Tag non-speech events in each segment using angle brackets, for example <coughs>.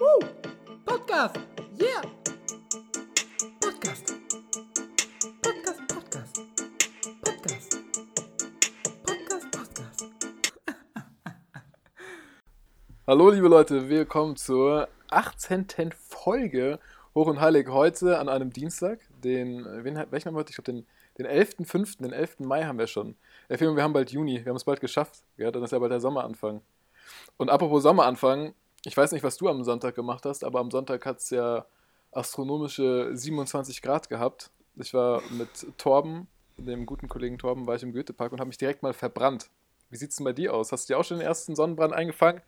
Woo! Podcast! Yeah! Podcast! Podcast, Podcast! Podcast! Podcast, Podcast! <laughs> Hallo liebe Leute, willkommen zur 18. Folge Hoch und Heilig heute an einem Dienstag, den, wen, welchen haben wir heute? Ich glaube den, den 11.05., den 11. Mai haben wir schon. Fimo, wir haben bald Juni, wir haben es bald geschafft, ja, dann ist ja bald der Sommeranfang. Und apropos Sommeranfang, ich weiß nicht, was du am Sonntag gemacht hast, aber am Sonntag hat es ja astronomische 27 Grad gehabt. Ich war mit Torben, dem guten Kollegen Torben, war ich im Goethepark und habe mich direkt mal verbrannt. Wie sieht es denn bei dir aus? Hast du dir auch schon den ersten Sonnenbrand eingefangen?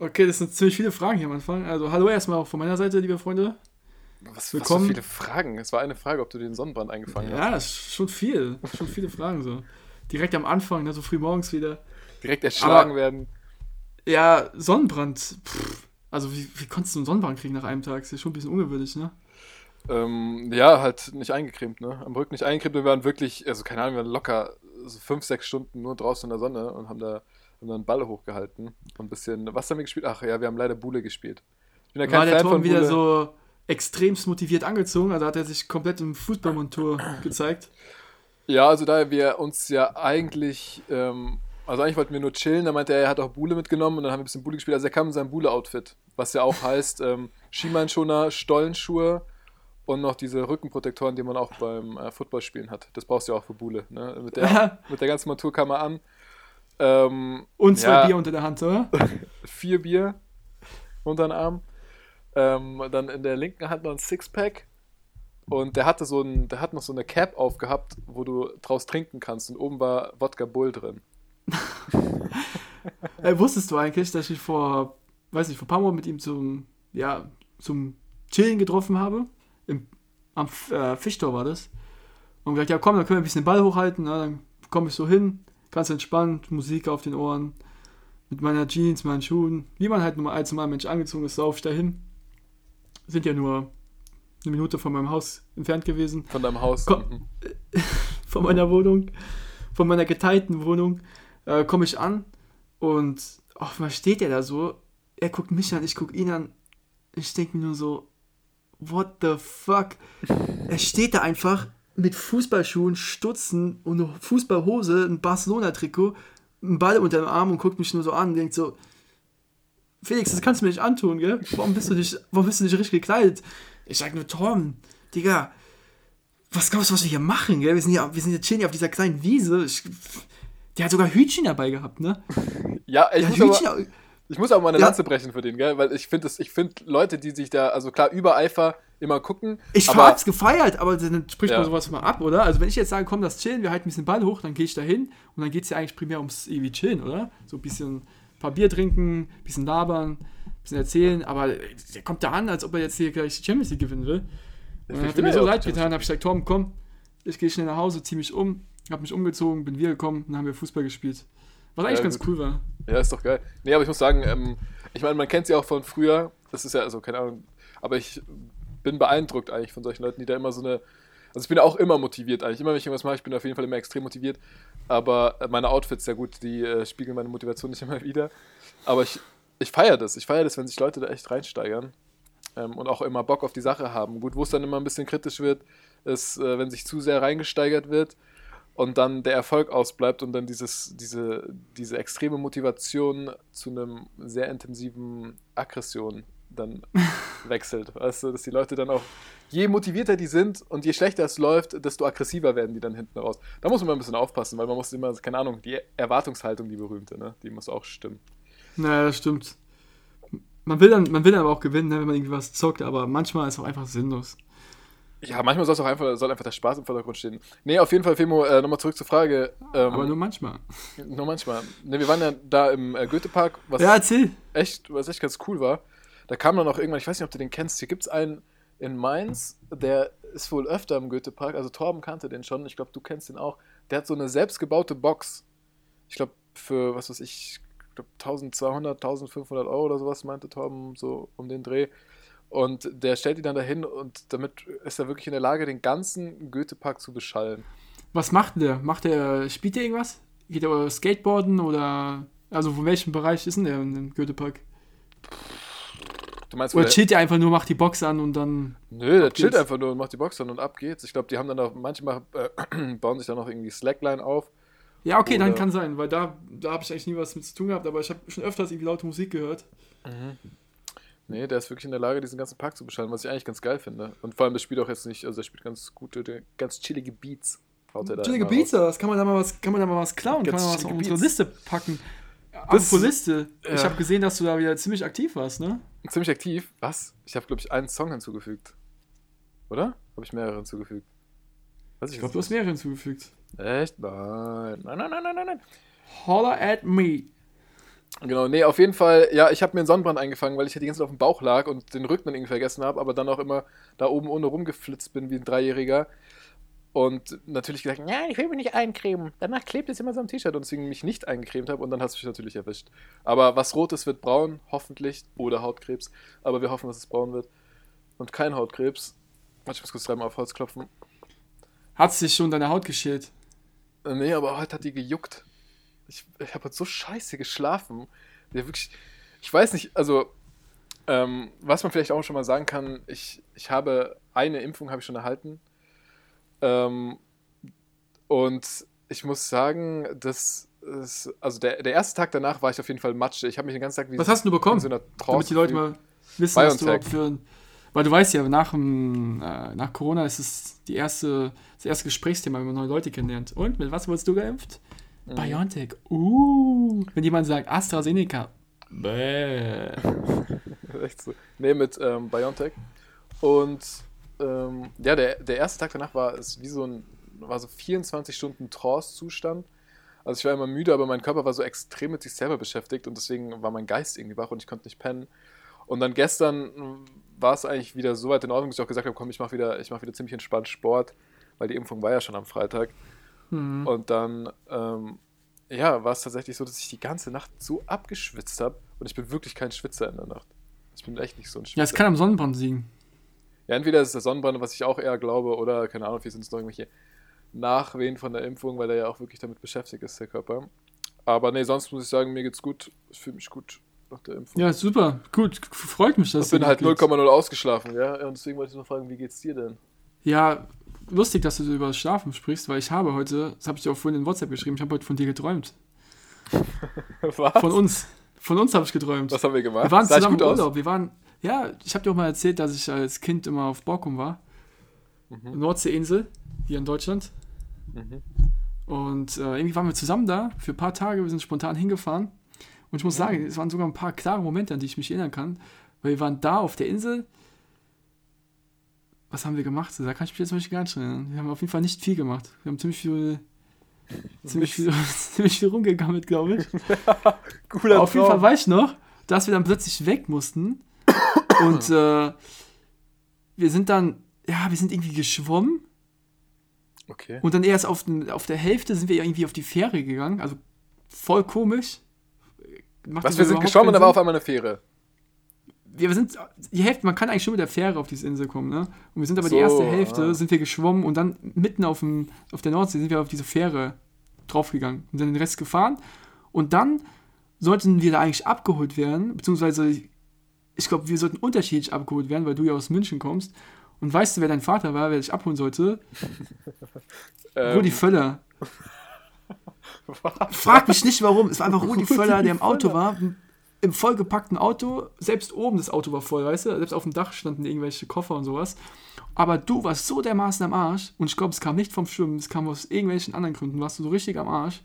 Okay, das sind ziemlich viele Fragen hier am Anfang. Also hallo erstmal auch von meiner Seite, liebe Freunde. Was, Willkommen. was für viele Fragen. Es war eine Frage, ob du den Sonnenbrand eingefangen hast. Ja, das ist schon viel. Schon viele Fragen so. Direkt am Anfang, ne, so früh morgens wieder. Direkt erschlagen Aber- werden. Ja, Sonnenbrand. Pff, also wie, wie konntest du einen Sonnenbrand kriegen nach einem Tag? ist ja schon ein bisschen ungewöhnlich, ne? Ähm, ja, halt nicht eingecremt, ne? Am Rücken nicht eingecremt. Wir waren wirklich, also keine Ahnung, wir waren locker so fünf, sechs Stunden nur draußen in der Sonne und haben da, haben da einen Ball hochgehalten und ein bisschen, was haben wir gespielt? Ach ja, wir haben leider Bule gespielt. Ich bin ja kein War der Fan Tom von wieder Bule. so extremst motiviert angezogen, also hat er sich komplett im Fußballmontur gezeigt. Ja, also da wir uns ja eigentlich, ähm, also eigentlich wollten wir nur chillen, da meinte er, er hat auch Bule mitgenommen und dann haben wir ein bisschen Bule gespielt. Also er kam in seinem Bule-Outfit, was ja auch heißt ähm, Skimeinschoner, Stollenschuhe und noch diese Rückenprotektoren, die man auch beim äh, Footballspielen hat. Das brauchst du ja auch für Bule. Ne? Mit, der, mit der ganzen Montur kam er an. Ähm, Und zwei ja, Bier unter der Hand, oder? <laughs> Vier Bier unter den Arm. Ähm, dann in der linken Hand noch ein Sixpack. Und der hatte so ein, der hat noch so eine Cap aufgehabt, wo du draus trinken kannst. Und oben war Wodka Bull drin. Äh, wusstest du eigentlich, dass ich vor, weiß nicht, vor ein paar Monaten mit ihm zum, ja, zum Chillen getroffen habe? Im, am äh, Fischtor war das. Und gesagt, ja komm, dann können wir ein bisschen den Ball hochhalten. Na, dann komme ich so hin, ganz entspannt, Musik auf den Ohren, mit meiner Jeans, meinen Schuhen. Wie man halt nur als normaler Mensch angezogen ist, sauf ich dahin. Sind ja nur eine Minute von meinem Haus entfernt gewesen Von deinem Haus. Komm. <laughs> Von meiner Wohnung, von meiner geteilten Wohnung, äh, komme ich an und oh, was steht der da so? Er guckt mich an, ich guck ihn an. Ich denke mir nur so, what the fuck? Er steht da einfach mit Fußballschuhen, Stutzen und eine Fußballhose, ein Barcelona-Trikot, einen Ball unter dem Arm und guckt mich nur so an und denkt so, Felix, das kannst du mir nicht antun, gell? Warum bist du nicht, warum bist du nicht richtig gekleidet? Ich sag nur, Tom, Digga, was glaubst du, was wir hier machen, gell? Wir sind hier, wir sind hier chillen hier auf dieser kleinen Wiese. Ich, der hat sogar Hütchen dabei gehabt, ne? <laughs> Ja, ich muss, aber, Hütchen, ich muss aber mal eine Ja. Lanze brechen für den, gell? Weil ich finde ich find Leute, die sich da, also klar, über Eifer immer gucken. ich aber hab's gefeiert, aber dann spricht Ja. man sowas mal ab, oder? Also wenn ich jetzt sage, komm, das chillen, wir halten ein bisschen Ball hoch, dann gehe ich da hin und dann geht's ja eigentlich primär ums ewig chillen, oder? So ein bisschen ein paar Bier trinken, ein bisschen labern, ein bisschen erzählen, aber der kommt da an, als ob er jetzt hier gleich die Champions League gewinnen will. Und dann Ich hat er mir so leid getan, hab ich gesagt, Tom, komm, ich gehe schnell nach Hause, zieh mich um, hab mich umgezogen, bin wiedergekommen und dann haben wir Fußball gespielt. Was eigentlich Ja, ganz gut. cool war. Ja, ist doch geil. Nee, aber ich muss sagen, ähm, ich meine, man kennt sie auch von früher. Das ist ja, also keine Ahnung, aber ich bin beeindruckt eigentlich von solchen Leuten, die da immer so eine. Also ich bin auch immer motiviert eigentlich. Immer wenn ich irgendwas mache, ich bin auf jeden Fall immer extrem motiviert. Aber äh, meine Outfits, ja gut, die äh, spiegeln meine Motivation nicht <laughs> immer wieder. Aber ich, ich feiere das. Ich feiere das, wenn sich Leute da echt reinsteigern. Ähm, und auch immer Bock auf die Sache haben. Gut, wo es dann immer ein bisschen kritisch wird, ist, äh, wenn sich zu sehr reingesteigert wird und dann der Erfolg ausbleibt und dann dieses, diese, diese extreme Motivation zu einem sehr intensiven Aggression dann <laughs> wechselt. Weißt du, dass die Leute dann auch, je motivierter die sind und je schlechter es läuft, desto aggressiver werden die dann hinten raus. Da muss man ein bisschen aufpassen, weil man muss immer, keine Ahnung, die Erwartungshaltung, die berühmte, ne? die muss auch stimmen. Naja, das stimmt. Man will, dann, man will aber auch gewinnen, ne, wenn man irgendwie was zockt, aber manchmal ist es auch einfach sinnlos. Ja, manchmal soll es auch einfach, soll einfach der Spaß im Vordergrund stehen. Nee, auf jeden Fall, Femo, äh, nochmal zurück zur Frage. Ähm, Aber nur manchmal. nur manchmal. Ne, wir waren ja da im äh, Goethepark, was Ja, erzähl. echt, was echt ganz cool war. Da kam dann auch irgendwann, ich weiß nicht, ob du den kennst, hier gibt es einen in Mainz, der ist wohl öfter im Goethepark, also Torben kannte den schon, ich glaube, du kennst den auch. Der hat so eine selbstgebaute Box. Ich glaube, für, was weiß ich, ich glaub, 1200, 1500 Euro oder sowas, meinte Torben, so um den Dreh. Und der stellt die dann dahin und damit ist er wirklich in der Lage, den ganzen Goethepark zu beschallen. Was macht denn der? Macht der, spielt der irgendwas? Geht er Skateboarden oder, also von welchem Bereich ist denn der in dem Goethepark? Du meinst, Oder der, chillt er einfach nur, macht die Box an und dann. Nö, der chillt einfach nur und macht die Box an und ab geht's. Ich glaube, die haben dann auch, manchmal äh, <clears throat> bauen sich dann noch irgendwie Slackline auf. Ja, okay, dann kann sein, weil da, da habe ich eigentlich nie was mit zu tun gehabt, aber ich habe schon öfters irgendwie laute Musik gehört. Nee, der ist wirklich in der Lage, diesen ganzen Park zu beschallen, was ich eigentlich ganz geil finde. Und vor allem, der spielt auch jetzt nicht, also der spielt ganz gute, ganz chillige Beats. Haut er da Chillige Beats, raus. das kann man da mal was, kann man da mal was klauen, Ganz kann man was auf unsere Beats. Liste packen. Apropos Liste, ich ja. habe gesehen, dass du da wieder ziemlich aktiv warst, ne? Ziemlich aktiv. Was? Ich habe, glaube ich, einen Song hinzugefügt. Oder? Habe ich mehrere hinzugefügt? Weiß Ich glaube, du hast mehrere hinzugefügt. Echt? Nein. Nein, nein, nein, nein, nein, nein. Holler at me. Genau, nee, auf jeden Fall, ja, ich habe mir einen Sonnenbrand eingefangen, weil ich ja die ganze Zeit auf dem Bauch lag und den Rücken dann irgendwie vergessen habe, aber dann auch immer da oben ohne rumgeflitzt bin wie ein Dreijähriger. Und natürlich gesagt, nein, ich will mich nicht eincremen. Danach klebt es immer so am T-Shirt und deswegen mich nicht eingecremt habe und dann hast du mich natürlich erwischt. Aber was rot ist, wird braun, hoffentlich. Oder Hautkrebs. Aber wir hoffen, dass es braun wird. Und kein Hautkrebs. Warte, ich muss kurz dreimal auf Holz klopfen. Hat sich schon deine Haut geschält. Äh, Nee, aber heute hat die gejuckt. Ich, ich habe heute so scheiße geschlafen. Ja, wirklich, ich weiß nicht, also, ähm, was man vielleicht auch schon mal sagen kann, ich, ich habe eine Impfung habe ich schon erhalten. Ähm, und ich muss sagen, dass es, also der, der erste Tag danach war ich auf jeden Fall Matsche. Ich habe mich den ganzen Tag wie Was hast du bekommen? so Damit die Leute mal wissen, was du überhaupt für. Weil du weißt ja, nach, dem, äh, nach Corona ist es die erste, das erste Gesprächsthema, wenn man neue Leute kennenlernt. Und mit was wurdest du geimpft? Mhm. BioNTech. Uh. Wenn jemand sagt AstraZeneca. Bäh. <laughs> Echt so. Nee, mit ähm, Biontech. Und ähm, ja, der, der erste Tag danach war es wie so ein, war so 24 Stunden Trance-Zustand. Also ich war immer müde, aber mein Körper war so extrem mit sich selber beschäftigt und deswegen war mein Geist irgendwie wach und ich konnte nicht pennen. Und dann gestern mh, war es eigentlich wieder so weit in Ordnung, dass ich auch gesagt habe, komm, ich mache wieder, ich mache wieder ziemlich entspannt Sport, weil die Impfung war ja schon am Freitag. Mhm. Und dann, ähm, ja, war es tatsächlich so, dass ich die ganze Nacht so abgeschwitzt habe und ich bin wirklich kein Schwitzer in der Nacht. Ich bin echt nicht so ein Schwitzer. Ja, es kann am Sonnenbrand liegen. Ja, entweder ist es der Sonnenbrand, was ich auch eher glaube, oder keine Ahnung, vielleicht sind es noch irgendwelche Nachwehen von der Impfung, weil er ja auch wirklich damit beschäftigt ist, der Körper. Aber nee, sonst muss ich sagen, mir geht's gut. Ich fühle mich gut nach der Impfung. Ja, super. Gut. Freut mich, dass ich bin halt gut geht. 0,0 ausgeschlafen, ja. Und deswegen wollte ich nur fragen, wie geht's dir denn? Ja, lustig, dass du über das Schlafen sprichst, weil ich habe heute, das habe ich dir auch vorhin in WhatsApp geschrieben, ich habe heute von dir geträumt. <laughs> Was? Von uns. Von uns habe ich geträumt. Was haben wir gemacht? Wir waren Sah zusammen im gut aus? Urlaub. Wir waren, ja, ich habe dir auch mal erzählt, dass ich als Kind immer auf Borkum war. Mhm. Nordseeinsel, hier in Deutschland. Mhm. Und äh, irgendwie waren wir zusammen da für ein paar Tage. Wir sind spontan hingefahren. Und ich muss sagen, es waren sogar ein paar klare Momente, an die ich mich erinnern kann. Weil wir waren da auf der Insel. Was haben wir gemacht? Da kann ich mich jetzt nicht gar nicht erinnern. Wir haben auf jeden Fall nicht viel gemacht. Wir haben ziemlich viel, ziemlich viel, <laughs> ziemlich viel rumgegammelt, glaube ich. <laughs> Cooler Auf jeden. Fall weiß ich noch, dass wir dann plötzlich weg mussten. Und äh, wir sind dann, ja, wir sind irgendwie geschwommen. Okay. Und dann erst auf, den, auf der Hälfte sind wir irgendwie auf die Fähre gegangen. Also voll komisch. Macht Was, wir sind geschwommen und da war auf einmal eine Fähre. Wir sind die Hälfte, man kann eigentlich schon mit der Fähre auf diese Insel kommen, ne? Und wir sind aber die So, erste Hälfte, ah. sind wir geschwommen und dann mitten auf, dem, auf der Nordsee sind wir auf diese Fähre draufgegangen und dann den Rest gefahren. Und dann sollten wir da eigentlich abgeholt werden, beziehungsweise ich glaube, wir sollten unterschiedlich abgeholt werden, weil du ja aus München kommst. Und weißt du, wer dein Vater war, wer dich abholen sollte? <laughs> Ähm, Rudi Völler. <laughs> Frag mich nicht warum. Es war einfach <laughs> Rudi Völler, der im Auto war, im vollgepackten Auto. Selbst oben das Auto war voll, weißt du? Selbst auf dem Dach standen irgendwelche Koffer und sowas. Aber du warst so dermaßen am Arsch und ich glaube, es kam nicht vom Schwimmen, es kam aus irgendwelchen anderen Gründen. Warst du so richtig am Arsch.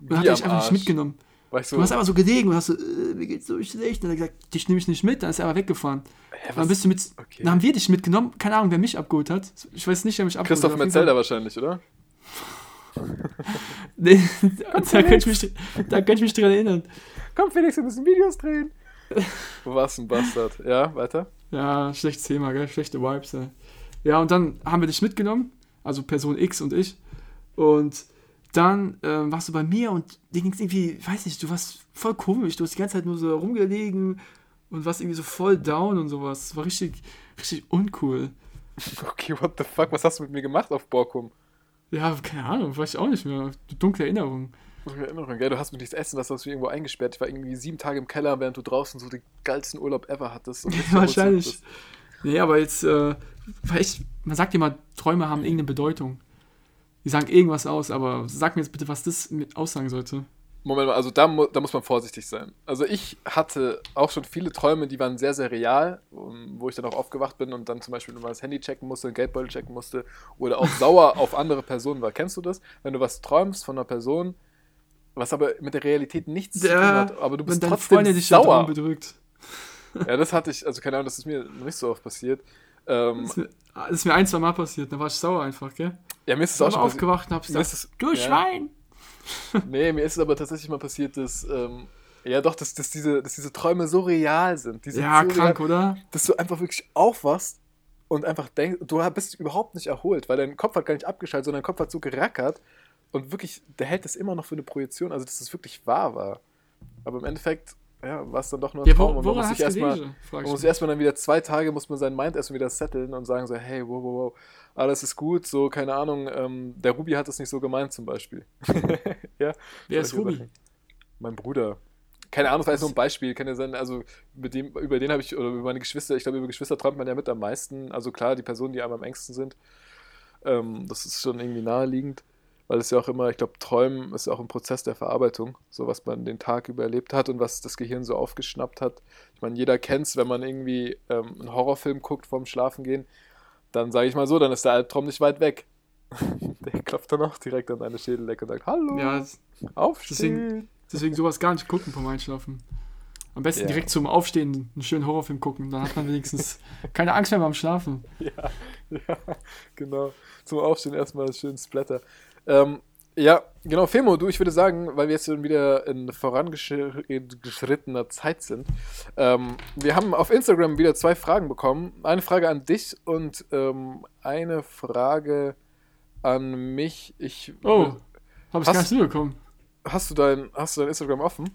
Und dann hat er dich einfach nicht mitgenommen. Ich so, Du hast einfach so gelegen und hast so, äh, mir geht's so schlecht. Und dann hat er gesagt, dich nehme ich nicht mit. Dann ist er aber weggefahren. Hä, dann bist du mit, Okay. dann haben wir dich mitgenommen. Keine Ahnung, wer mich abgeholt hat. Ich weiß nicht, wer mich abgeholt Christoph hat. Jeden Metzelder wahrscheinlich, oder? <laughs> Nee, <laughs> da könnte ich, mich- da könnte ich mich dran erinnern. Komm, Felix, wir müssen Videos drehen. <laughs> Was ein Bastard. Ja, weiter. Ja, schlechtes Thema, gell? Schlechte Vibes, ey. Ja, und dann haben wir dich mitgenommen, also Person X und ich. Und dann ähm, warst du bei mir und dir ging es irgendwie, weiß nicht, du warst voll komisch. Du hast die ganze Zeit nur so rumgelegen und warst irgendwie so voll down und sowas. Das war richtig, richtig uncool. <laughs> Okay, what the fuck? Was hast du mit mir gemacht auf Borkum? Ja, keine Ahnung, weiß ich auch nicht mehr. Dunkle Erinnerung. Erinnerung, gell? Du hast mir nichts essen, das hast du irgendwo eingesperrt. Ich war irgendwie sieben Tage im Keller, während du draußen so den geilsten Urlaub ever hattest. Ja, <laughs> wahrscheinlich. ausgesucht Nee, aber jetzt, äh, vielleicht, man sagt immer, Träume haben irgendeine Bedeutung. Die sagen irgendwas aus, aber sag mir jetzt bitte, was das mit aussagen sollte. Moment mal, also da, mu da muss man vorsichtig sein. Also ich hatte auch schon viele Träume, die waren sehr, sehr real, um, wo ich dann auch aufgewacht bin und dann zum Beispiel mal das Handy checken musste, den Geldbeutel checken musste oder auch <laughs> sauer auf andere Personen war. Kennst du das? Wenn du was träumst von einer Person, was aber mit der Realität nichts zu tun hat, aber du bist trotzdem Freundin dich sauer. Bedrückt. <laughs> Ja, das hatte ich, also keine Ahnung, das ist mir noch nicht so oft passiert. Ähm, Das ist, mir, das ist mir ein, zwei Mal passiert, da war ich sauer einfach, gell? ja, mir ist es auch schon aufgewacht und hab Mir ist gesagt, es, du ja, Schwein! <laughs> <laughs> Nee, mir ist es aber tatsächlich mal passiert, dass, ähm, ja doch, dass, dass, diese, dass diese Träume so real sind Ja, so krank, real, oder? dass du einfach wirklich aufwachst und einfach denkst, du bist überhaupt nicht erholt, weil dein Kopf hat gar nicht abgeschaltet, sondern dein Kopf hat so gerackert und wirklich, der hält das immer noch für eine Projektion, also dass es wirklich wahr war. Aber im Endeffekt, ja, war es dann doch nur ein Ja, Traum wo, und man muss sich erstmal man muss erstmal dann wieder zwei Tage, muss man seinen Mind erstmal wieder setteln und sagen so, hey, wow, wow, wow, alles ist gut, so, keine Ahnung, ähm, der Ruby hat es nicht so gemeint zum Beispiel. <laughs> ja, Wer ist Ruby? Sachen. Mein Bruder. Keine Ahnung, das war jetzt nur ein Beispiel, kann ja sein, also mit dem, über den habe ich, oder über meine Geschwister, ich glaube, über Geschwister träumt man ja mit am meisten, also klar, die Personen, die einem am engsten sind, ähm, das ist schon irgendwie naheliegend, weil es ja auch immer, ich glaube, Träumen ist ja auch ein Prozess der Verarbeitung, so was man den Tag über erlebt hat und was das Gehirn so aufgeschnappt hat. Ich meine, jeder kennt es, wenn man irgendwie ähm, einen Horrorfilm guckt vorm Schlafengehen, dann sage ich mal so, dann ist der Albtraum nicht weit weg. <laughs> der klopft dann auch direkt an deine Schädeldecke und sagt, hallo, Ja, aufstehen. deswegen sowas gar nicht gucken vom Einschlafen. Am besten Ja. direkt zum Aufstehen einen schönen Horrorfilm gucken, dann hat man wenigstens <laughs> keine Angst mehr beim Schlafen. Ja, <laughs> ja, genau. Zum Aufstehen erstmal schön Splatter. Ähm, ja, genau, Femo, du, ich würde sagen, weil wir jetzt schon wieder in vorangeschrittener Zeit sind, ähm, wir haben auf Instagram wieder zwei Fragen bekommen. Eine Frage an dich und ähm, eine Frage an mich. Ich, Oh, hab ich Hast- gar nicht mitbekommen. Hast du dein, hast du dein Instagram offen?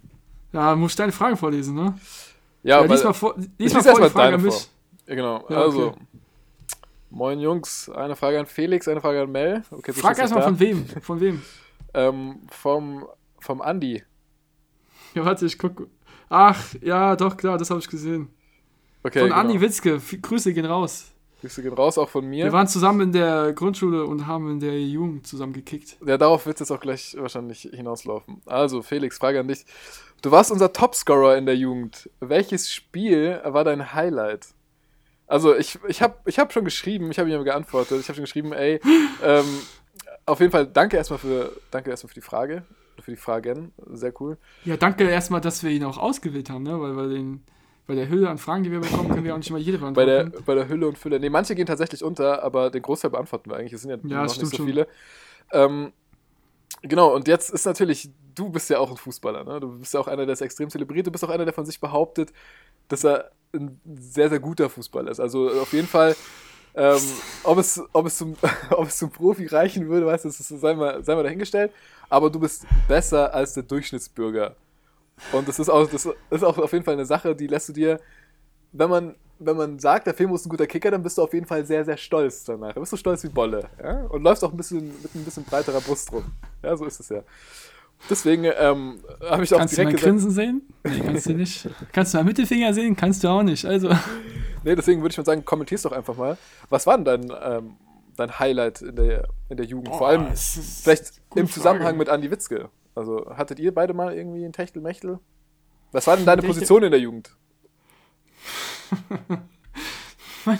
Ja, muss ich deine Fragen vorlesen, ne? Ja, lies weil- mal vor, lies Ich mal lese vor die erstmal Frage an mich. Ja, genau. Ja, also, okay. Moin Jungs, eine Frage an Felix, eine Frage an Mel. Okay, Frag erstmal von wem? Von wem? <laughs> Ähm, vom, vom Andi. Ja, warte, ich guck. Ach, ja, doch, klar, das habe ich gesehen. Okay, von genau. Andi Witzke. F- Grüße gehen raus. Grüße gehen raus, auch von mir. Wir waren zusammen in der Grundschule und haben in der Jugend zusammen gekickt. Ja, darauf wird es jetzt auch gleich wahrscheinlich hinauslaufen. Also, Felix, Frage an dich. Du warst unser Topscorer in der Jugend. Welches Spiel war dein Highlight? Also, ich, ich habe ich hab schon geschrieben, ich habe ihm geantwortet. Ich habe schon geschrieben, ey, <laughs> ähm, auf jeden Fall danke erstmal für, danke erstmal für die Frage, für die Fragen. Sehr cool. Ja, danke erstmal, dass wir ihn auch ausgewählt haben, ne? Weil bei, den, bei der Hülle an Fragen, die wir bekommen, können wir auch nicht immer jede Bei beantworten. der, bei der Hülle und Fülle. Ne, manche gehen tatsächlich unter, aber den Großteil beantworten wir eigentlich. Es sind ja, Ja, noch nicht so schon. viele. Ähm, genau, und jetzt ist natürlich, du bist ja auch ein Fußballer, ne? Du bist ja auch einer, der es extrem zelebriert. Du bist auch einer, der von sich behauptet, dass er ein sehr, sehr guter Fußballer ist. Also auf jeden Fall, ähm, ob, es, ob, es zum, <laughs> ob es zum Profi reichen würde, weißt du, sei, mal, sei mal dahingestellt. Aber du bist besser als der Durchschnittsbürger. Und das ist auch, das ist auch auf jeden Fall eine Sache, die lässt du dir, wenn man, wenn man sagt, der Film ist ein guter Kicker, dann bist du auf jeden Fall sehr, sehr stolz danach. Dann bist du stolz wie Bolle. Ja? Und läufst auch ein bisschen mit ein bisschen breiterer Brust rum. Ja, so ist es ja. Deswegen ähm, habe ich auch Kannst du direkt mein gesagt, Grinsen sehen? Nee, kannst du nicht. Kannst du meinen Mittelfinger sehen? Kannst du auch nicht. Also, nee, deswegen würde ich mal sagen, kommentierst doch einfach mal. Was war denn dein, ähm, dein Highlight in der, in der Jugend? Vor allem vielleicht im Zusammenhang Frage. mit Andi Witzke. Also hattet ihr beide mal irgendwie ein Techtelmechtel? Was war denn <laughs> deine Position in der Jugend? <laughs> mein,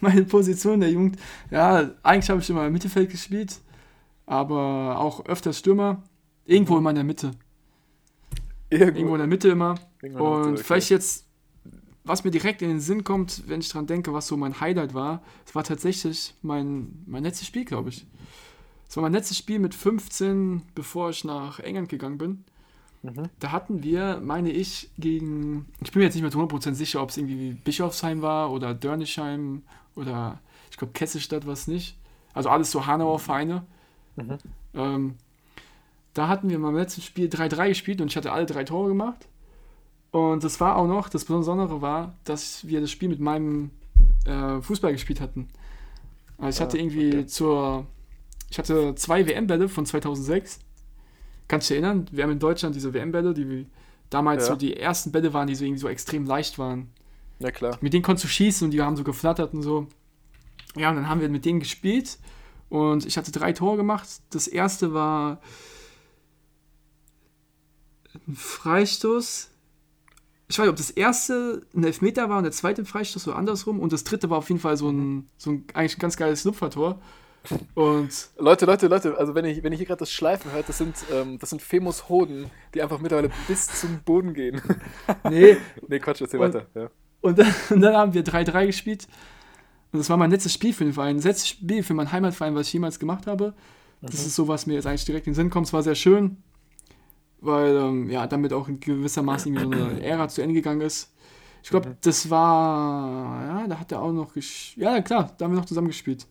meine Position in der Jugend. Ja, eigentlich habe ich immer im Mittelfeld gespielt, aber auch öfters Stürmer. Irgendwo immer in der Mitte. Irgendwo in der Mitte immer. Irgendwo der Mitte, Und okay. vielleicht jetzt, was mir direkt in den Sinn kommt, wenn ich dran denke, was so mein Highlight war, es war tatsächlich mein, mein letztes Spiel, glaube ich. Es war mein letztes Spiel mit 15, bevor ich nach England gegangen bin. Mhm. Da hatten wir, meine ich, gegen, ich bin mir jetzt nicht mehr zu 100% sicher, ob es irgendwie Bischofsheim war oder Dörnischheim oder ich glaube Kesselstadt war es nicht. Also alles so Hanauer Vereine. Mhm. Ähm, da hatten wir beim letzten Spiel 3-3 gespielt und ich hatte alle drei Tore gemacht. Und das war auch noch, das Besondere war, dass wir das Spiel mit meinem äh, Fußball gespielt hatten. Also ich hatte Ah, irgendwie okay. zur, ich hatte zwei WM-Bälle von 2006 Kannst du dich erinnern? Wir haben in Deutschland diese WM-Bälle, die damals Ja. so die ersten Bälle waren, die so irgendwie so extrem leicht waren. Ja, klar. Mit denen konntest du schießen und die haben so geflattert und so. Ja, und dann haben wir mit denen gespielt und ich hatte drei Tore gemacht. Das erste war ein Freistoß. Ich weiß nicht, ob das erste ein Elfmeter war und der zweite ein Freistoß oder andersrum. Und das dritte war auf jeden Fall so ein, so ein eigentlich ganz geiles Lupfertor. Und Leute, Leute, Leute, also wenn ich, wenn ich hier gerade das Schleifen hört, das sind, ähm, das sind Femos Hoden, die einfach mittlerweile bis zum Boden gehen. nee, <laughs> nee, Quatsch, erzähl Und- weiter. Ja. Und dann, <laughs> und dann haben wir 3-3 gespielt. Und das war mein letztes Spiel für den Verein. Das letzte Spiel für meinen Heimatverein, was ich jemals gemacht habe. Das ist so, was mir jetzt eigentlich direkt in den Sinn kommt. Es war sehr schön, weil ähm, ja, damit auch in gewissermaßen irgendwie so eine <clears throat> Ära zu Ende gegangen ist. Ich glaube, das war, ja, da hat er auch noch gespielt. Ja, klar, da haben wir noch zusammen gespielt.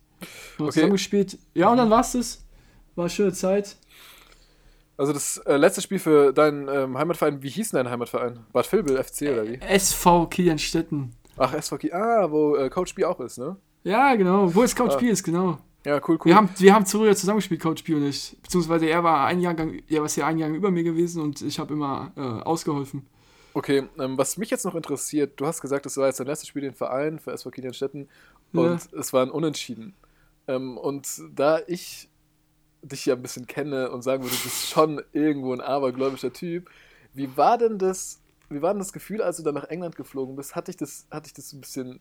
Noch Okay. zusammen gespielt. Ja, und dann war es das. War eine schöne Zeit. Also das äh, letzte Spiel für deinen ähm, Heimatverein, wie hieß denn dein Heimatverein? Bad Vilbel FC oder wie? SV Kilianstetten. Ach, SVK, ah, wo äh, Coach B auch ist, ne? Ja, genau. Wo ist Couch Ah. B ist, genau. Ja, cool, cool. Wir haben, wir haben früher zusammengespielt, Coach P und ich. Beziehungsweise er war ein Jahrgang, er war ja ein Jahrgang über mir gewesen und ich habe immer äh, ausgeholfen. Okay, ähm, was mich jetzt noch interessiert, du hast gesagt, das war jetzt dein letztes Spiel in den Verein für SV Ja. und es war ein Unentschieden. Ähm, und da ich dich ja ein bisschen kenne und sagen würde, du bist schon irgendwo ein abergläubischer Typ, wie war denn das, wie war denn das Gefühl, als du dann nach England geflogen bist? Hat dich das, hat dich das ein bisschen,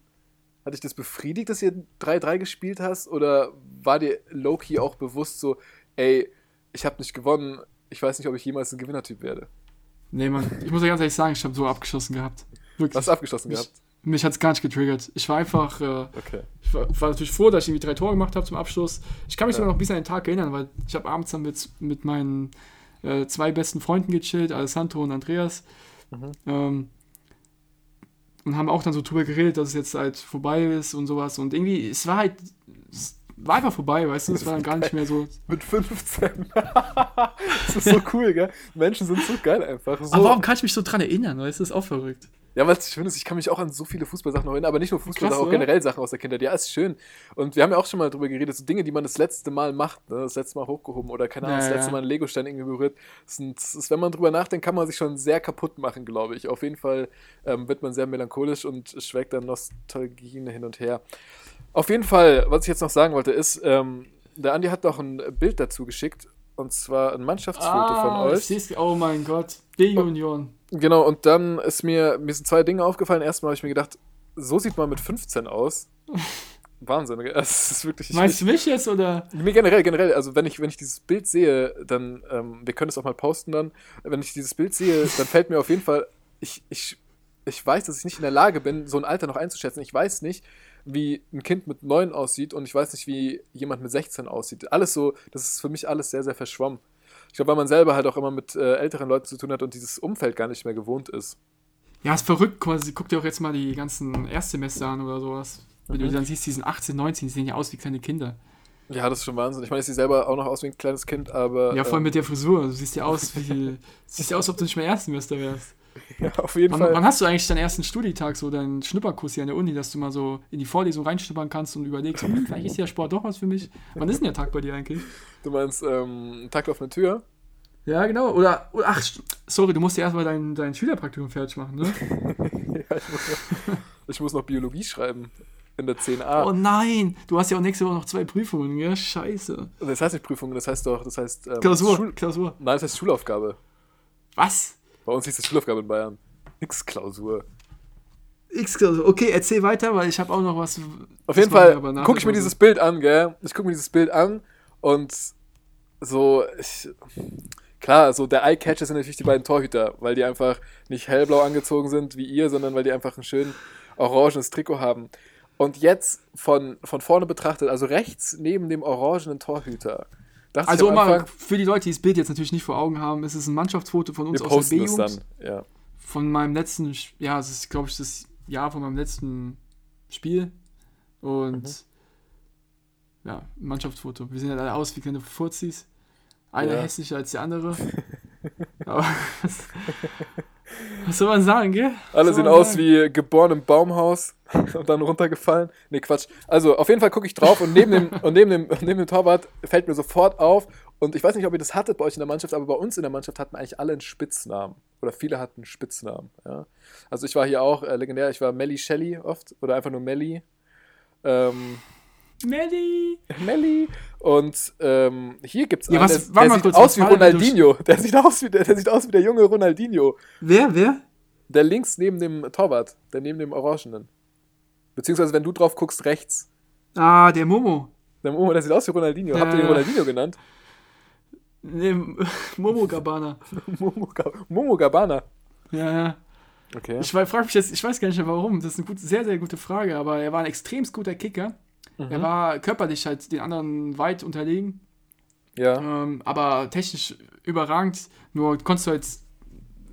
hat dich das befriedigt, dass ihr 3-3 gespielt hast? Oder war dir Loki auch bewusst so, ey, ich habe nicht gewonnen, ich weiß nicht, ob ich jemals ein Gewinnertyp werde? Nee, Mann, ich muss ja ganz ehrlich sagen, ich habe so abgeschossen gehabt. Wirklich. Hast du abgeschlossen mich, gehabt? mich hat es gar nicht getriggert. Ich war einfach, äh, Okay. ich war, war natürlich froh, dass ich irgendwie drei Tore gemacht habe zum Abschluss. Ich kann mich Ja. sogar noch ein bisschen an den Tag erinnern, weil ich habe abends dann mit, mit meinen äh, zwei besten Freunden gechillt, Alessandro und Andreas. Mhm. Ähm, und haben auch dann so drüber geredet, dass es jetzt halt vorbei ist und sowas. Und irgendwie, es war halt, es war einfach vorbei, weißt du, es war dann gar nicht mehr so. <laughs> Mit 15. <laughs> das ist so cool, gell? Menschen sind so geil einfach. So. Aber warum kann ich mich so dran erinnern, weißt du, das ist auch verrückt. Ja, weil es schön ist, ich kann mich auch an so viele Fußballsachen noch erinnern, aber nicht nur Fußball, sondern auch oder? generell Sachen aus der Kindheit. Ja, ist schön. Und wir haben ja auch schon mal drüber geredet, so Dinge, die man das letzte Mal macht, ne? das letzte Mal hochgehoben oder keine Ahnung, Ja, das letzte. Mal einen Legostein irgendwie berührt. Das sind, das wenn man drüber nachdenkt, kann man sich schon sehr kaputt machen, glaube ich. Auf jeden Fall ähm, wird man sehr melancholisch und schwelgt dann Nostalgien hin und her. Auf jeden Fall, was ich jetzt noch sagen wollte, ist, ähm, der Andi hat noch ein Bild dazu geschickt. Und zwar ein Mannschaftsfoto von Ah, ich euch. seh's, oh mein Gott, B-Union. Genau, und dann ist mir, mir sind zwei Dinge aufgefallen. Erstmal habe ich mir gedacht, so sieht man mit 15 aus. <laughs> Wahnsinn, es ist wirklich. Ich, Meinst du mich jetzt oder? mir generell, generell, also wenn ich, wenn ich dieses Bild sehe, dann, ähm, wir können es auch mal posten dann, wenn ich dieses Bild sehe, dann fällt mir auf jeden Fall, ich, ich, ich weiß, dass ich nicht in der Lage bin, so ein Alter noch einzuschätzen. Ich weiß nicht, wie ein Kind mit 9 aussieht und ich weiß nicht, wie jemand mit 16 aussieht. Alles so, das ist für mich alles sehr, sehr verschwommen. Ich glaube, weil man selber halt auch immer mit äh, älteren Leuten zu tun hat und dieses Umfeld gar nicht mehr gewohnt ist. Ja, ist verrückt quasi. Guck dir auch jetzt mal die ganzen Erstsemester an oder sowas. Wenn Mhm. du dann siehst, die sind 18, 19, die sehen ja aus wie kleine Kinder. Ja, das ist schon Wahnsinn. Ich meine, ich sehe selber auch noch aus wie ein kleines Kind, aber. Ja, vor allem ähm, mit der Frisur. Du siehst ja aus wie. siehst ja aus, ob du nicht mehr Erstsemester wärst. <laughs> ja, auf jeden Wann, Fall. wann hast du eigentlich deinen ersten Studietag, so deinen Schnupperkurs hier an der Uni, dass du mal so in die Vorlesung reinschnuppern kannst und überlegst, hm, vielleicht ist ja Sport doch was für mich. Wann ist denn der Tag bei dir eigentlich? <laughs> Du meinst, ähm, ein Tag auf eine Tür? Ja, genau. Oder, oder ach, sorry, du musst ja erstmal dein, dein Schülerpraktikum fertig machen, ne? <laughs> ja, ich muss, noch, ich muss noch Biologie schreiben. In der 10a. Oh nein, du hast ja auch nächste Woche noch zwei Prüfungen, ja? Scheiße. das heißt nicht Prüfung, das heißt doch, das heißt. Ähm, Klausur, Schul Klausur. Nein, das heißt Schulaufgabe. Was? Bei uns hieß das Schulaufgabe in Bayern. Nix Klausur. X-Klausur. Okay, erzähl weiter, weil ich habe auch noch was. Auf jeden Fall gucke ich mir dieses Bild an, gell? Ich gucke mir dieses Bild an und so, ich, klar, so der Eye-Catcher sind natürlich die beiden Torhüter, weil die einfach nicht hellblau angezogen sind wie ihr, sondern weil die einfach ein schön orangenes Trikot haben. Und jetzt von, von vorne betrachtet, also rechts neben dem orangenen Torhüter. Dachte Also, mal für die Leute, die das Bild jetzt natürlich nicht vor Augen haben, ist es ein Mannschaftsfoto von uns wir aus der B-Jugend. Ja. Von meinem letzten, ja, es ist, glaube ich, das Jahr von meinem letzten Spiel. Und Mhm. ja, Mannschaftsfoto. Wir sehen halt alle aus wie kleine Furzis. Einer Ja. hässlicher als der andere. <laughs> Aber was, was soll man sagen, gell? Alle sehen aus sagen? wie geboren im Baumhaus <laughs> und dann runtergefallen. Nee, Quatsch. Also, auf jeden Fall gucke ich drauf und neben dem, <laughs> und neben dem, neben dem Torwart fällt mir sofort auf, Und ich weiß nicht, ob ihr das hattet bei euch in der Mannschaft, aber bei uns in der Mannschaft hatten eigentlich alle einen Spitznamen. Oder viele hatten einen Spitznamen. Ja. Also ich war hier auch äh, legendär, ich war Melly Shelley oft oder einfach nur Melly. Ähm, Melly! Melly. Und ähm, hier gibt es Ja, einen, was- der, der mal sieht kurz, aus wie Ronaldinho. Der sieht, aus wie, der, der sieht aus wie der junge Ronaldinho. Wer, wer? Der links neben dem Torwart, der neben dem Orangenen. Beziehungsweise, wenn du drauf guckst, rechts. Ah, der Momo. Der, oh, der sieht aus wie Ronaldinho. Habt ihr den. Ronaldinho genannt? Nee, <laughs> Momo Gabana. <laughs> Momo, Momo Gabana. Ja, ja. Okay. Ich frage mich jetzt, ich weiß gar nicht mehr warum. Das ist eine gute, sehr, sehr gute Frage, aber er war ein extrem guter Kicker. Mhm. Er war körperlich halt den anderen weit unterlegen, ja. ähm, aber technisch überragend. Nur konntest du halt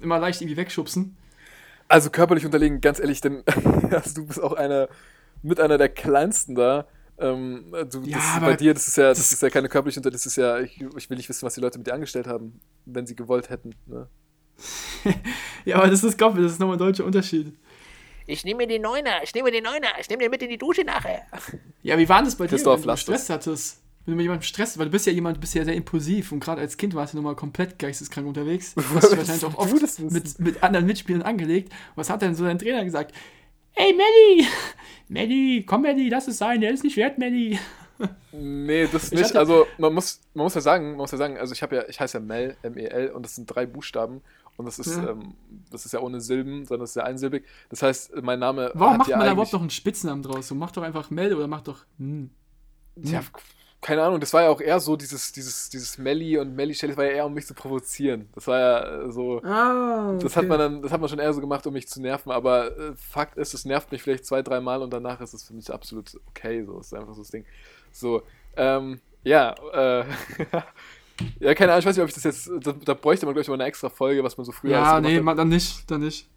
immer leicht irgendwie wegschubsen. Also körperlich unterlegen, ganz ehrlich, denn <laughs> also du bist auch einer mit einer der kleinsten da. Ähm, du, Ja, das bei dir, das ist ja, das, das- ist ja keine körperliche Unterlegung, das ist ja, ich, ich will nicht wissen, was die Leute mit dir angestellt haben, wenn sie gewollt hätten. Ne? <laughs> Ja, aber das ist, mir, das ist nochmal ein deutscher Unterschied. Ich nehme mir den Neuner, ich nehme mir den Neuner, ich nehme den mit in die Dusche nachher. Ja, wie war das bei Christoph, dir, wenn du Stress hattest? Wenn du mit jemandem Stress, weil du bist ja jemand, du bist ja sehr impulsiv und gerade als Kind warst du nochmal komplett geisteskrank unterwegs. <laughs> Du hast dich wahrscheinlich auch oft mit, mit anderen Mitspielern angelegt. Was hat denn so dein Trainer gesagt? Hey Melli! <laughs> Melli, komm Melli, lass es sein, der ist nicht wert, Melli. Nee, das Ich nicht. hatte- Also man muss, man muss ja sagen, man muss ja sagen, also ich habe ja, ich heiße ja Mel, M-E-L, und das sind drei Buchstaben. Und das ist, Ja. ähm, das ist ja ohne Silben, sondern das ist ja einsilbig. Das heißt, mein Name Warum macht ja man da überhaupt noch einen Spitznamen draus? So, mach doch einfach Mel oder mach doch. Hm. Ja, keine Ahnung, das war ja auch eher so dieses, dieses, dieses Melly und Melly Shelley, das war ja eher, um mich zu provozieren. Das war ja äh, so. Ah, Das hat man dann, das hat man schon eher so gemacht, um mich zu nerven, aber äh, Fakt ist, es nervt mich vielleicht zwei, drei Mal und danach ist es für mich absolut okay. So ist einfach so das Ding. So, ähm, ja, äh, <laughs> ja, keine Ahnung, ich weiß nicht, ob ich das jetzt, da, da bräuchte man, glaube ich, mal eine extra Folge, was man so früher Ja, nee, hat. ma- dann nicht, dann nicht.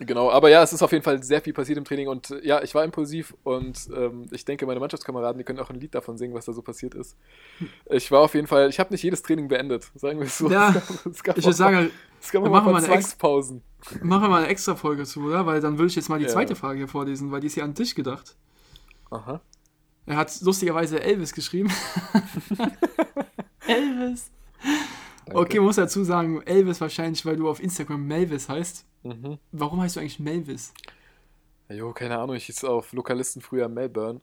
Genau, aber ja, es ist auf jeden Fall sehr viel passiert im Training und äh, ja, ich war impulsiv und ähm, ich denke, meine Mannschaftskameraden, die können auch ein Lied davon singen, was da so passiert ist. Ich war auf jeden Fall, ich habe nicht jedes Training beendet, sagen wir es so. Ja, <laughs> es gab Ich würde sagen, es gab machen mal Zwangspausen. machen wir mal eine extra Folge zu, oder? Weil dann würde ich jetzt mal die Ja. zweite Frage hier vorlesen, weil die ist ja an dich gedacht. Aha. Er hat lustigerweise Elvis geschrieben. <laughs> <laughs> Elvis. Danke. Okay, muss dazu sagen, Elvis wahrscheinlich, weil du auf Instagram Melvis heißt. Mhm. Warum heißt du eigentlich Melvis? Jo, keine Ahnung, ich hieß auf Lokalisten früher Melbourne.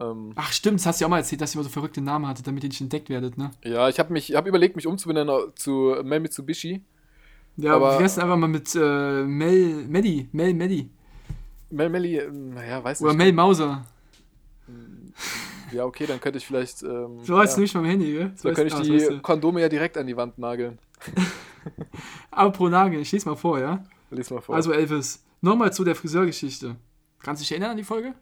Ähm, Ach stimmt, das hast du ja auch mal erzählt, dass ihr immer so verrückte Namen hattet, damit ihr nicht entdeckt werdet, ne? ja, ich habe mich, hab überlegt, mich umzubenennen zu Mel Mitsubishi. Ja, Aber- denn einfach mal mit äh, Mel, Melly, Mel, Melly. Mel Melly, ähm, naja, weiß Oder nicht. Mel Mauser. Ja, okay, dann könnte ich vielleicht. Ähm, So heißt ja. du nicht beim Handy, gell? Weißt- könnte ich ah, die weißt. Kondome ja direkt an die Wand nageln. <laughs> Aber pro Nagel, ich lese mal vor, ja? Lies mal vor. Also Elvis, nochmal zu der Friseurgeschichte. Kannst du dich erinnern an die Folge?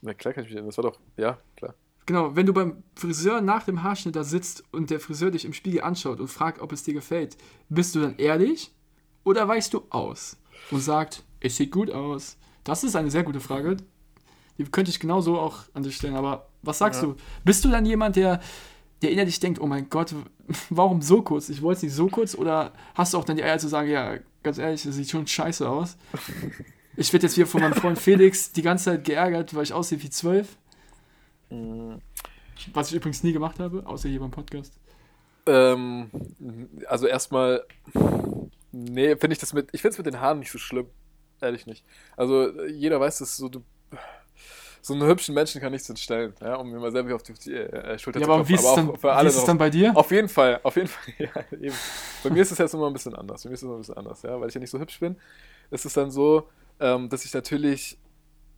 Na klar kann ich mich erinnern. Das war doch. Ja, klar. Genau, wenn du beim Friseur nach dem Haarschnitt da sitzt und der Friseur dich im Spiegel anschaut und fragt, ob es dir gefällt, bist du dann ehrlich oder weichst du aus und sagt, es sieht gut aus? Das ist eine sehr gute Frage. Die könnte ich genauso auch an dich stellen, aber was sagst Ja. du? Bist du dann jemand, der, der innerlich denkt, oh mein Gott, <laughs> warum so kurz? Ich wollte es nicht so kurz oder hast du auch dann die Eier zu sagen, ja, ganz ehrlich, das sieht schon scheiße aus? <laughs> Ich werde jetzt wieder von meinem Freund Felix die ganze Zeit geärgert, weil ich aussehe wie zwölf. Was ich übrigens nie gemacht habe, außer hier beim Podcast. Ähm, also erstmal. Nee, finde ich das mit. Ich finde es mit den Haaren nicht so schlimm. Ehrlich nicht. Also jeder weiß, dass so du. So einen hübschen Menschen kann nichts entstellen, ja, um mir mal selber auf die, auf die äh, Schulter Ja, zu aber klopfen. wie ist es auch dann, für wie alle ist es dann bei dir? Auf jeden Fall, auf jeden Fall, <laughs> ja, eben. Bei mir ist es jetzt immer ein bisschen anders. Bei mir ist es immer ein bisschen anders, ja, weil ich ja nicht so hübsch bin. Ist es dann so, ähm, dass ich natürlich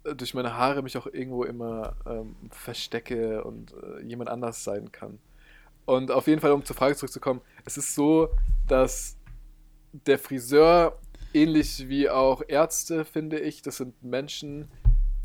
äh, durch meine Haare mich auch irgendwo immer ähm, verstecke und äh, jemand anders sein kann. Und auf jeden Fall, um zur Frage zurückzukommen, es ist so, dass der Friseur, ähnlich wie auch Ärzte, finde ich, das sind Menschen,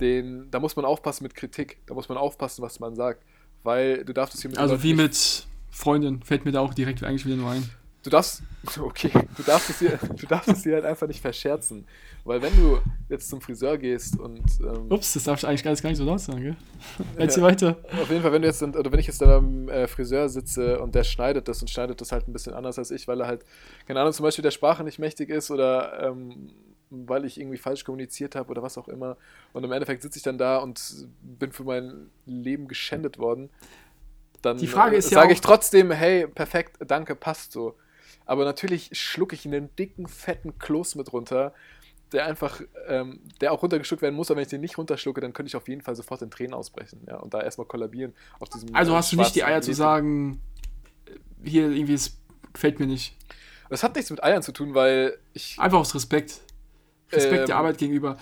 denen, da muss man aufpassen mit Kritik, da muss man aufpassen, was man sagt, weil du darfst es hier mit den Also wie nicht- mit Freundin, fällt mir da auch direkt eigentlich wieder nur ein. Du darfst, <laughs> okay, du darfst es dir, <laughs> du darfst es dir halt einfach nicht verscherzen. Weil wenn du jetzt zum Friseur gehst und ähm, Ups, das darf ich eigentlich gar nicht so laut sagen, gell? <laughs> Erzähl Ja. weiter. auf jeden Fall, wenn du jetzt, oder wenn ich jetzt da am äh, Friseur sitze und der schneidet das und schneidet das halt ein bisschen anders als ich, weil er halt, keine Ahnung, zum Beispiel der Sprache nicht mächtig ist oder ähm, weil ich irgendwie falsch kommuniziert habe oder was auch immer. Und im Endeffekt sitze ich dann da und bin für mein Leben geschändet worden. dann Die Frage äh, ist ja sage ich trotzdem, hey, perfekt, danke, passt so. Aber natürlich schlucke ich einen dicken, fetten Kloß mit runter, der einfach, ähm, der auch runtergeschluckt werden muss, aber wenn ich den nicht runterschlucke, dann könnte ich auf jeden Fall sofort in Tränen ausbrechen, ja, und da erstmal kollabieren auf diesem Also äh, hast du nicht die Eier zu sagen, hier irgendwie, es gefällt mir nicht. Das hat nichts mit Eiern zu tun, weil ich, Einfach aus Respekt. Respekt Ähm, der Arbeit gegenüber.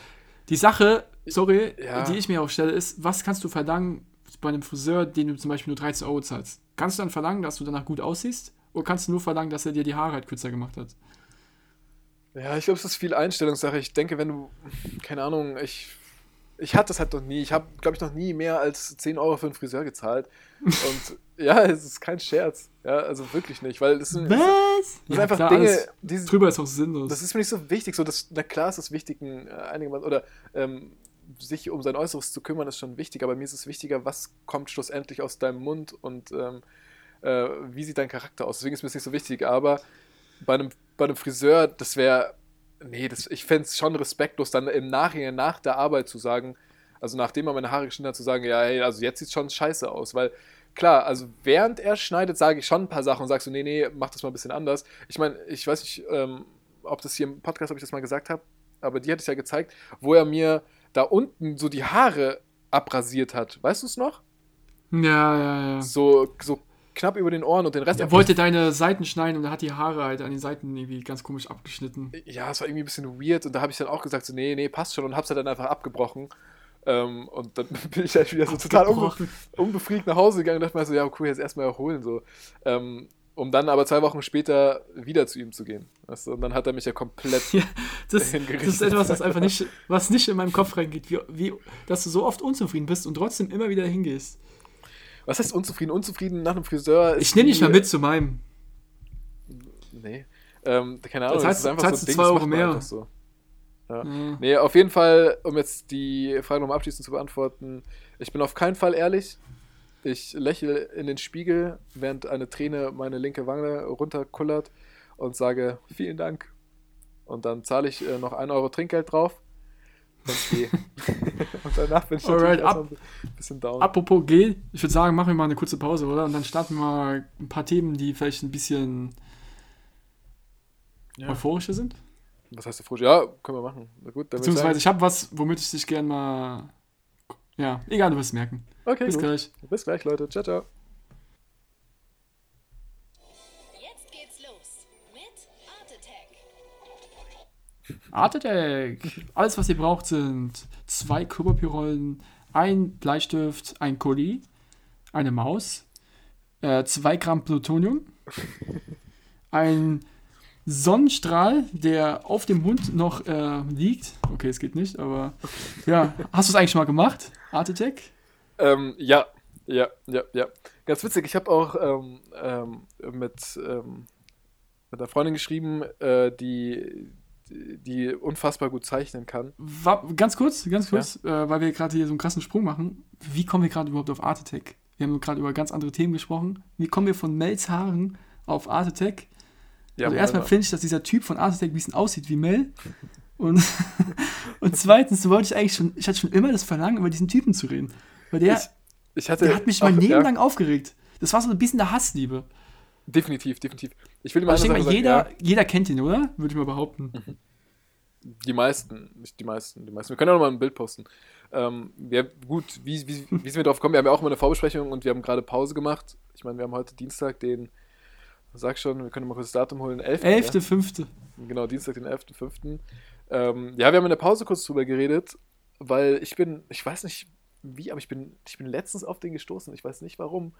Die Sache, sorry, Ja. die ich mir auch stelle, ist, was kannst du verlangen bei einem Friseur, den du zum Beispiel nur 13 Euro zahlst? Kannst du dann verlangen, dass du danach gut aussiehst? Oder kannst du nur verlangen, dass er dir die Haare halt kürzer gemacht hat? ja, ich glaube, es ist viel Einstellungssache. Ich denke, wenn du, keine Ahnung, ich, ich hatte das halt noch nie. Ich habe, glaube ich, noch nie mehr als 10 Euro für einen Friseur gezahlt. <laughs> Und ja, es ist kein Scherz. Ja, also wirklich nicht, weil es sind, das sind einfach Dinge, die, drüber ist auch sinnlos. Das ist mir nicht so wichtig. So, das, na klar ist es wichtig, ein, äh, einigermaßen, oder ähm, sich um sein Äußeres zu kümmern, ist schon wichtig, aber mir ist es wichtiger, was kommt schlussendlich aus deinem Mund und ähm, äh, wie sieht dein Charakter aus. Deswegen ist mir das nicht so wichtig, aber bei einem, bei einem Friseur, das wäre, nee, das, ich fände es schon respektlos, dann im Nachhinein, nach der Arbeit zu sagen, also nachdem er meine Haare geschnitten hat, zu sagen, ja, hey, also jetzt sieht es schon scheiße aus, weil klar, also während er schneidet, sage ich schon ein paar Sachen und sagst so, nee, nee, mach das mal ein bisschen anders. Ich meine, ich weiß nicht, ähm, ob das hier im Podcast, ob ich das mal gesagt habe, aber die hat es ja gezeigt, wo er mir da unten so die Haare abrasiert hat. Weißt du es noch? ja, ja, ja. So, so knapp über den Ohren und den Rest Er wollte deine Seiten schneiden und er hat die Haare halt an den Seiten irgendwie ganz komisch abgeschnitten. ja, es war irgendwie ein bisschen weird und da habe ich dann auch gesagt, so, nee, nee, passt schon und hab's dann einfach abgebrochen. Ähm, und dann <laughs> bin ich halt wieder so total unbe unbefriedigt nach Hause gegangen und dachte mir so, ja, cool, jetzt erstmal erholen, so. Ähm, um dann aber zwei Wochen später wieder zu ihm zu gehen. Weißt du? Und dann hat er mich ja komplett. <laughs> Ja, das, das ist etwas, was einfach nicht, was nicht in meinem Kopf reingeht, wie, wie, dass du so oft unzufrieden bist und trotzdem immer wieder hingehst. Was heißt unzufrieden? Unzufrieden nach einem Friseur. ist Ich nehme dich mal mit zu meinem. Nee. Ähm, keine Ahnung, Das heißt- ist einfach zahlst so du ein Ding, zwei das Euro mehr. So. Ja. Ja. Nee, auf jeden Fall, um jetzt die Frage nochmal abschließend zu beantworten, ich bin auf keinen Fall ehrlich. Ich lächle in den Spiegel, während eine Träne meine linke Wange runterkullert und sage vielen Dank. Und dann zahle ich äh, noch 1 Euro Trinkgeld drauf und <laughs> gehe. und danach bin ich Alright, erstmal ein bisschen down. Apropos G, ich würde sagen, machen wir mal eine kurze Pause, oder? Und dann starten wir mal ein paar Themen, die vielleicht ein bisschen Ja. euphorischer sind. Was heißt du, Frosch? Ja, können wir machen. Na gut, Beziehungsweise ich habe was, womit ich dich gerne mal. Ja, egal, du wirst es merken. okay, Bis gut. gleich. Bis gleich, Leute. Ciao, ciao. Art Attack. Alles, was ihr braucht, sind zwei Klopapierrollen, ein Bleistift, ein Kuli, eine Maus, äh, zwei Gramm Plutonium, <laughs> ein Sonnenstrahl, der auf dem Mund noch äh, liegt. Okay, es geht nicht, aber <laughs> ja. Hast du es eigentlich schon mal gemacht? Art Attack? Ähm, ja, ja, ja, ja. Ganz witzig, ich habe auch ähm, ähm, mit, ähm, mit einer Freundin geschrieben, äh, die, die, unfassbar gut zeichnen kann. Wa- Ganz kurz, ganz kurz, äh, weil wir gerade hier so einen krassen Sprung machen. Wie kommen wir gerade überhaupt auf Art Attack? Wir haben gerade über ganz andere Themen gesprochen. Wie kommen wir von Mels Haaren auf Art Attack? Ja, also erstmal finde ich, dass dieser Typ von Art Attack ein bisschen aussieht wie Mel. Und, <laughs> und zweitens wollte ich eigentlich schon, ich hatte schon immer das Verlangen, über diesen Typen zu reden. Weil der, Ich- ich hatte der hat mich mein Leben ja, lang aufgeregt. Das war so ein bisschen der Hassliebe. Definitiv, definitiv. Ich will mal Aber ich denke mal, sagen, jeder, ja, jeder kennt ihn, oder? Würde ich mal behaupten. die meisten, nicht die meisten, die meisten. Wir können ja noch mal ein Bild posten. Ähm, wir, gut, wie, wie, wie sind wir drauf gekommen? Wir haben ja auch immer eine Vorbesprechung und wir haben gerade Pause gemacht. Ich meine, wir haben heute Dienstag den, sag schon, wir können mal kurz das Datum holen, 11. Elfte, Ja? fünfte. Genau, Dienstag, den 11.05. Ähm, ja, wir haben in der Pause kurz drüber geredet, weil ich bin, ich weiß nicht wie, aber ich bin, ich bin letztens auf den gestoßen. Ich weiß nicht warum.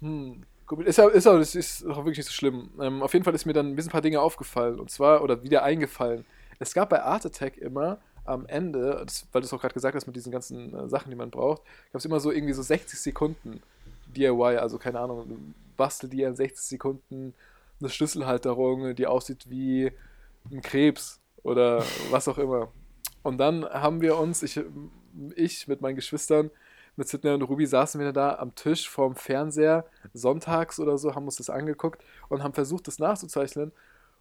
Hm. Ist ja, ist ja, das ist auch wirklich nicht so schlimm. Ähm, auf jeden Fall ist mir dann ein bisschen ein paar Dinge aufgefallen. Und zwar, oder wieder eingefallen. Es gab bei Art Attack immer am Ende, das, weil du es auch gerade gesagt hast mit diesen ganzen äh, Sachen, die man braucht, gab es immer so irgendwie so 60 Sekunden DIY, also keine Ahnung, bastel dir in 60 Sekunden eine Schlüsselhalterung, die aussieht wie ein Krebs oder was auch immer. Und dann haben wir uns, ich, ich mit meinen Geschwistern, mit Sidney und Ruby saßen wir da am Tisch vorm Fernseher, sonntags oder so, haben uns das angeguckt und haben versucht, das nachzuzeichnen.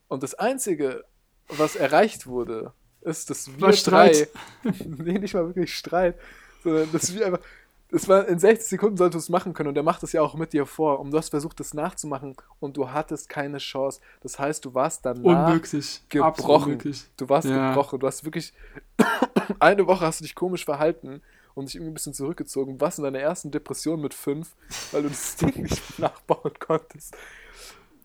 Und das Einzige, was erreicht wurde, ist, dass wir War Streit. drei, <laughs> nee, nicht mal wirklich Streit, sondern dass wir einfach, es war in 60 Sekunden solltest du es machen können und er macht es ja auch mit dir vor und du hast versucht, es nachzumachen und du hattest keine Chance. Das heißt, du warst danach Unmöglich. Gebrochen. unmöglich. Du warst Ja. gebrochen. Du hast wirklich <coughs> eine Woche hast du dich komisch verhalten und dich irgendwie ein bisschen zurückgezogen. Was in deiner ersten Depression mit fünf, weil du das Ding <laughs> nicht nachbauen konntest.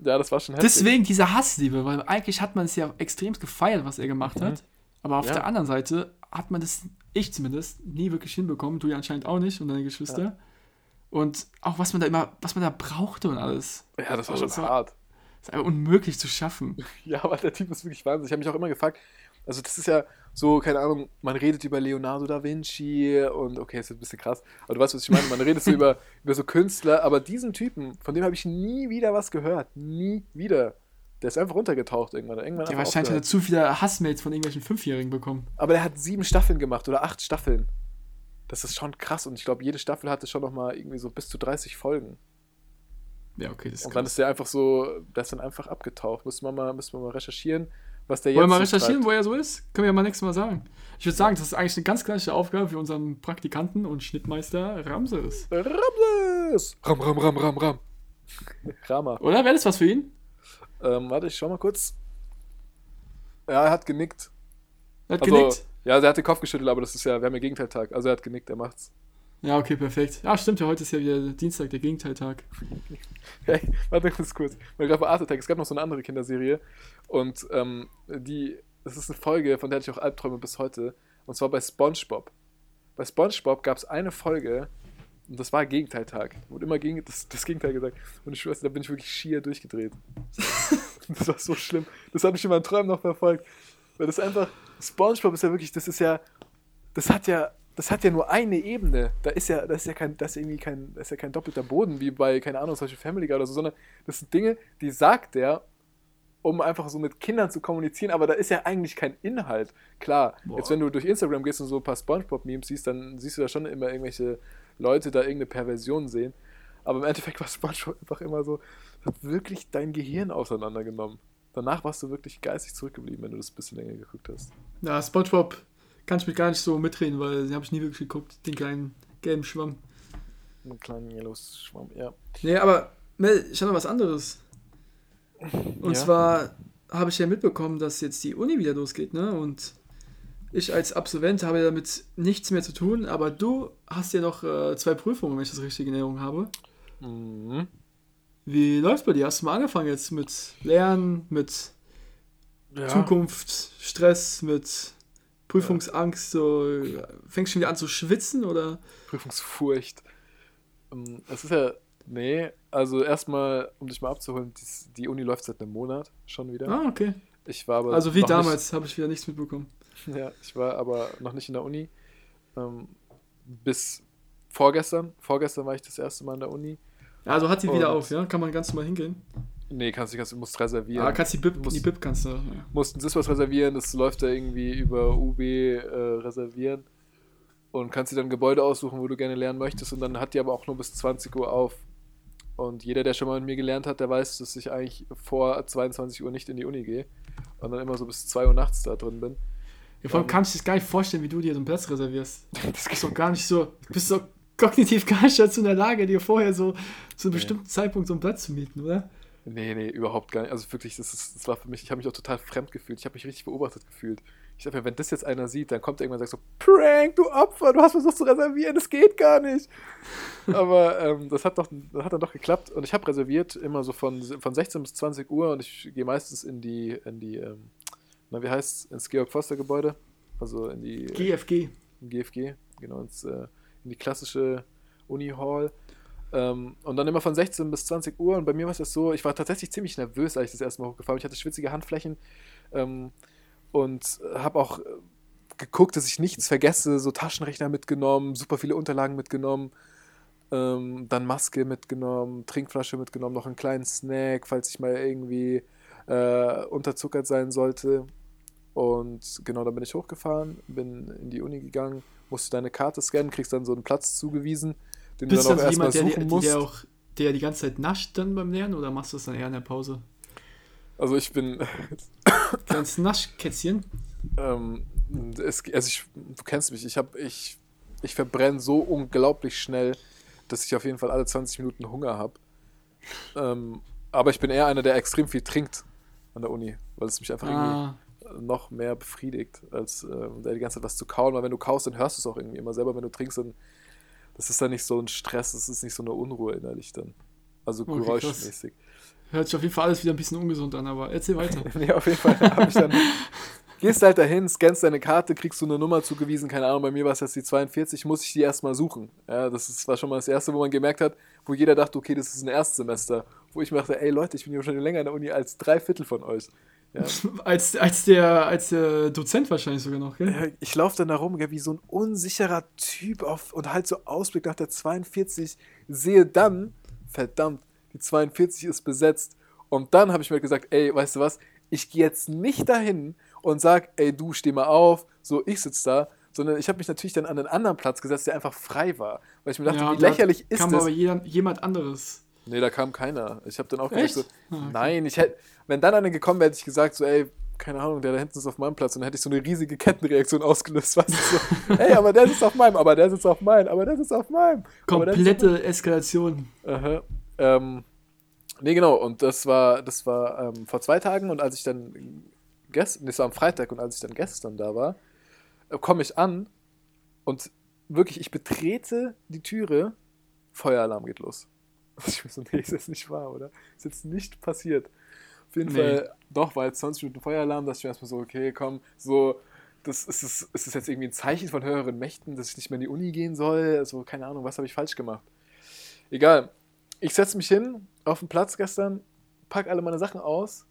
Ja, das war schon heftig. Deswegen diese Hassliebe, weil eigentlich hat man es ja extrem gefeiert, was er gemacht hat. Aber auf Mhm. Ja. der anderen Seite hat man das, ich zumindest, nie wirklich hinbekommen. Du ja anscheinend auch nicht und deine Geschwister. Und auch was man da immer, was man da brauchte und alles. ja, das war Also, schon das war- hart. ist einfach unmöglich zu schaffen. <laughs> Ja, aber der Typ ist wirklich Wahnsinn. Ich habe mich auch immer gefragt, also das ist ja so, keine Ahnung, man redet über Leonardo da Vinci und okay, ist jetzt ein bisschen krass, aber du weißt, was ich meine, man redet so <laughs> über, über so Künstler, aber diesen Typen, von dem habe ich nie wieder was gehört. Nie wieder. Der ist einfach runtergetaucht irgendwann. irgendwann Der einfach wahrscheinlich hat er aufgehört. zu viele Hassmails von irgendwelchen Fünfjährigen bekommen. Aber der hat sieben Staffeln gemacht oder acht Staffeln. Das ist schon krass und ich glaube, jede Staffel hatte schon nochmal irgendwie so bis zu 30 Folgen. Ja, okay, das ist Und dann krass. ist der einfach so, der ist dann einfach abgetaucht. Müssen wir mal, müssen wir mal recherchieren, was der jetzt Wollen wir mal so recherchieren, treibt. wo er so ist? Können wir ja mal nächstes Mal sagen. Ich würde sagen, das ist eigentlich eine ganz gleiche Aufgabe für unseren Praktikanten und Schnittmeister Ramses. Ramses! Ram, Ram, Ram, Ram, Ram. <laughs> Rama. Oder? Wäre das was für ihn? Ähm, warte, ich schau mal kurz. Ja, er hat genickt. Er hat Also, genickt? ja, er hat den Kopf geschüttelt, aber das ist ja, wir haben ja Gegenteiltag. Also er hat genickt, er macht's. Ja, okay, perfekt. Ja, stimmt, ja, heute ist ja wieder Dienstag, der Gegenteiltag. <laughs> Hey, warte ganz kurz. Weil gerade bei Art Attack, es gab noch so eine andere Kinderserie. Und ähm, die, das ist eine Folge, von der hatte ich auch Albträume bis heute. Und zwar bei Spongebob. Bei Spongebob gab es eine Folge, und das war Gegenteiltag. Wurde immer gegen, das, das Gegenteil gesagt. Und ich schwör's, da bin ich wirklich schier durchgedreht. <laughs> das war so schlimm. Das hat mich in meinen Träumen noch verfolgt. Weil das einfach, Spongebob ist ja wirklich, das ist ja, das hat ja, das hat ja nur eine Ebene. Da ist ja, das ist ja kein, das ist irgendwie kein, das ist ja kein doppelter Boden wie bei, keine Ahnung, solche Family Guy oder so, sondern das sind Dinge, die sagt der, um einfach so mit Kindern zu kommunizieren, aber da ist ja eigentlich kein Inhalt. Klar, Boah. jetzt wenn du durch Instagram gehst und so ein paar Spongebob-Memes siehst, dann siehst du da schon immer irgendwelche Leute da irgendeine Perversion sehen. Aber im Endeffekt war Spongebob einfach immer so, hat wirklich dein Gehirn auseinandergenommen. Danach warst du wirklich geistig zurückgeblieben, wenn du das ein bisschen länger geguckt hast. Ja, Spongebob kann ich mit gar nicht so mitreden, weil den habe ich nie wirklich geguckt, den kleinen gelben Schwamm. Ein kleiner Yellow Schwamm, ja. Nee, aber Mel, ich habe noch was anderes. Und Ja? zwar habe ich ja mitbekommen, dass jetzt die Uni wieder losgeht, ne? Und ich als Absolvent habe damit nichts mehr zu tun, aber du hast ja noch äh, zwei Prüfungen, wenn ich das richtig in Erinnerung habe. Mhm. Wie läuft bei dir? Hast du mal angefangen jetzt mit Lernen, mit ja. Zukunft, Stress, mit Prüfungsangst? So, fängst du schon wieder an zu schwitzen oder? Prüfungsfurcht. Ähm, Es ist ja, nee, also erstmal, um dich mal abzuholen, die Uni läuft seit einem Monat schon wieder. Ah, okay. Ich war aber Also wie damals habe ich wieder nichts mitbekommen. <laughs> Ja, ich war aber noch nicht in der Uni. Ähm, bis vorgestern. Vorgestern war ich das erste Mal in der Uni. Also hat die wieder Und- auf, ja? Kann man ganz normal hingehen. Nee, kannst du, kannst, du musst reservieren. Ja, kannst die Bib, Muss- die Bib kannst du. Ja. mussten Siswas reservieren, das läuft da irgendwie über UB äh, reservieren und kannst dir dann Gebäude aussuchen, wo du gerne lernen möchtest und dann hat die aber auch nur bis 20 Uhr auf. Und jeder, der schon mal mit mir gelernt hat, der weiß, dass ich eigentlich vor 22 Uhr nicht in die Uni gehe und dann immer so bis 2 Uhr nachts da drin bin. Ja, vor allem Ähm. kann ich das gar nicht vorstellen, wie du dir so einen Platz reservierst. <laughs> Das Du bist doch gar nicht so, du bist doch kognitiv gar nicht dazu in der Lage, dir vorher so zu einem Nee. bestimmten Zeitpunkt so einen Platz zu mieten, oder? Nee, nee, überhaupt gar nicht. Also wirklich, das, ist, das war für mich, ich habe mich auch total fremd gefühlt. Ich habe mich richtig beobachtet gefühlt. Ich dachte mir, wenn das jetzt einer sieht, dann kommt er irgendwann und sagt so, Prank, du Opfer, du hast versucht zu reservieren, das geht gar nicht. <laughs> Aber ähm, das, hat doch, das hat dann doch geklappt und ich habe reserviert, immer so von, von 16 bis 20 Uhr und ich gehe meistens in die, in die, ähm, na wie heißt ins Georg-Foster-Gebäude, also in die GFG. im GFG, genau, ins, äh, in die klassische Uni-Hall. Ähm, und dann immer von 16 bis 20 Uhr. Und bei mir war es das so, ich war tatsächlich ziemlich nervös, als ich das erste Mal hochgefahren bin. Ich hatte schwitzige Handflächen ähm, und habe auch äh, geguckt, dass ich nichts vergesse. So Taschenrechner mitgenommen, super viele Unterlagen mitgenommen. Ähm, dann Maske mitgenommen, Trinkflasche mitgenommen, noch einen kleinen Snack, falls ich mal irgendwie äh, unterzuckert sein sollte. Und genau, dann bin ich hochgefahren, bin in die Uni gegangen, musste deine Karte scannen, kriegst dann so einen Platz zugewiesen, den Bist du dann auch dann erstmal jemand, der, suchen die- musst. der auch der die ganze Zeit nascht dann beim Lernen oder machst du das dann eher in der Pause? Also ich bin, <laughs> Kleines Naschkätzchen. ähm, es, also ich, du kennst mich, ich habe, ich ich verbrenne so unglaublich schnell, dass ich auf jeden Fall alle 20 Minuten Hunger habe. Ähm, aber ich bin eher einer, der extrem viel trinkt an der Uni, weil es mich einfach Ah, irgendwie noch mehr befriedigt, als ähm, der die ganze Zeit was zu kauen. Weil wenn du kaust, dann hörst du es auch irgendwie immer selber. Wenn du trinkst, dann das ist dann nicht so ein Stress, das ist nicht so eine Unruhe innerlich dann. Also Okay, geräuschmäßig. hört sich auf jeden Fall alles wieder ein bisschen ungesund an, aber erzähl weiter. <laughs> nee, auf jeden Fall habe ich dann. <laughs> Gehst halt dahin, scannst deine Karte, kriegst du eine Nummer zugewiesen, keine Ahnung, bei mir war es jetzt die 42, muss ich die erstmal suchen. Ja, das ist, war schon mal das Erste, wo man gemerkt hat, wo jeder dachte, okay, das ist ein Erstsemester. Wo ich mir dachte, ey Leute, ich bin hier schon länger in der Uni als drei Viertel von euch. Ja. <laughs> als, als, der, als der Dozent wahrscheinlich sogar noch, gell? Ja, Ich laufe dann da rum, gell, wie so ein unsicherer Typ auf, und halt so Ausblick nach der 42, sehe dann, verdammt, die 42 ist besetzt. Und dann habe ich mir gesagt, ey, weißt du was, ich gehe jetzt nicht dahin und sag, ey, du steh mal auf, so ich sitze da, sondern ich habe mich natürlich dann an einen anderen Platz gesetzt, der einfach frei war. Weil ich mir dachte, Ja, wie lächerlich ist kam das? aber jeder, jemand anderes. Nee, da kam keiner. Ich habe dann auch Echt? gesagt, so, Ah, okay. nein, ich hätte, wenn dann einer gekommen wäre, hätte ich gesagt, so, ey, keine Ahnung, der da hinten ist auf meinem Platz und dann hätte ich so eine riesige Kettenreaktion ausgelöst, <laughs> weißt du, so, ey, aber der sitzt auf meinem, aber der sitzt auf meinem, aber der sitzt auf meinem. sitzt auf Komplette Eskalation. Aha. Ähm, nee, genau, und das war, das war ähm, vor zwei Tagen und als ich dann gestern, das war am Freitag und als ich dann gestern da war, äh, komme ich an und wirklich, ich betrete die Türe, Feueralarm geht los. <laughs> Ich mir so, nee, ist jetzt nicht wahr, oder? Ist jetzt nicht passiert. Auf jeden Nee. Fall, doch, jetzt 20 Minuten Feueralarm, dass ich mir erstmal so, okay, komm, so, das ist, es, ist es jetzt irgendwie ein Zeichen von höheren Mächten, dass ich nicht mehr in die Uni gehen soll? Also, keine Ahnung, was habe ich falsch gemacht? Egal. Ich setze mich hin auf den Platz gestern, pack alle meine Sachen aus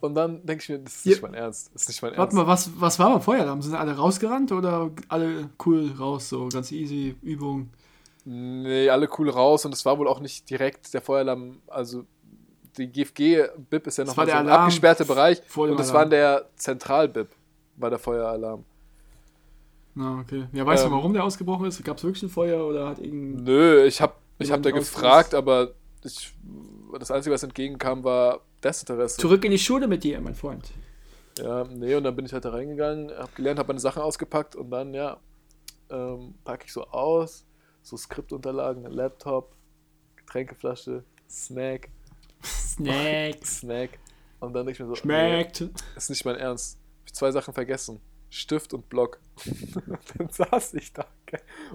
und dann denke ich mir, das ist nicht Ja. mein Ernst. Das ist nicht mein Warte Ernst. mal, was, was war beim Feueralarm? Sind alle rausgerannt oder alle cool raus? So ganz easy, Übung. Nee, alle cool raus und es war wohl auch nicht direkt der Feueralarm, also die GFG-BIP ist ja Das noch war mal so ein abgesperrter Bereich und das war der Zentral-BIP, war der Feueralarm. Na, okay. Ja, weißt Ähm. du, warum der ausgebrochen ist? Gab es wirklich ein Feuer oder hat irgendein. Nö, ich hab, ich hab da gefragt, aber ich, das Einzige, was entgegenkam, war Desinteresse. Zurück in die Schule mit dir, mein Freund. Ja, nee, und dann bin ich halt da reingegangen, hab gelernt, hab meine Sachen ausgepackt und dann, ja, ähm, packe ich so aus, so Skriptunterlagen, Laptop, Getränkeflasche, Snack, Snack. <laughs> Snack. Und dann denke ich mir so, Schmeckt. nee, ist nicht mein Ernst. Hab ich zwei Sachen vergessen. Stift und Block. und <laughs> dann saß ich da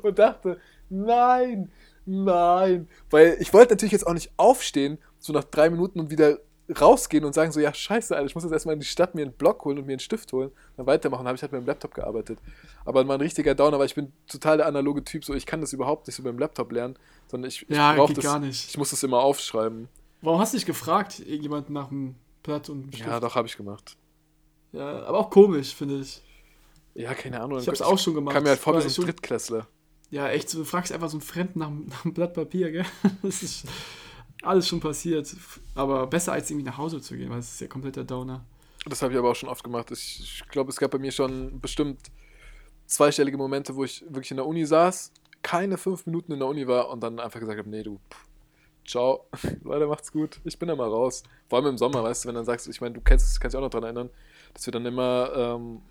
und dachte, nein, nein. Weil ich wollte natürlich jetzt auch nicht aufstehen, so nach drei Minuten und wieder rausgehen und sagen so, ja scheiße, Alter, ich muss jetzt erstmal in die Stadt mir einen Block holen und mir einen Stift holen, dann weitermachen. Dann habe ich halt mit dem Laptop gearbeitet. Aber war ein richtiger Downer, weil ich bin total der analoge Typ, so ich kann das überhaupt nicht so mit dem Laptop lernen, sondern ich, ich Ja, das, gar nicht. ich muss das immer aufschreiben. Warum hast du dich gefragt, jemand nach dem Blatt und Stift? Ja, doch, habe ich gemacht. Ja, aber auch komisch, finde ich. Ja, keine Ahnung. Ich hab's auch schon gemacht. Kam mir halt vor wie so ein Drittklässler. Ja, echt, du fragst einfach so einen Fremden nach, <laughs> nach einem Blatt Papier, gell? <laughs> Das ist alles schon passiert. Aber besser als irgendwie nach Hause zu gehen, weil es ist ja kompletter Downer. Das habe ich aber auch schon oft gemacht. Ich, ich glaube, es gab bei mir schon bestimmt zweistellige Momente, wo ich wirklich in der Uni saß, keine fünf Minuten in der Uni war und dann einfach gesagt habe, nee, du, pff, ciao, <laughs> Leute, macht's gut, ich bin da mal raus. Vor allem im Sommer, weißt du, wenn dann sagst, ich meine, du kennst, kannst dich auch noch daran erinnern, dass wir dann immer ähm,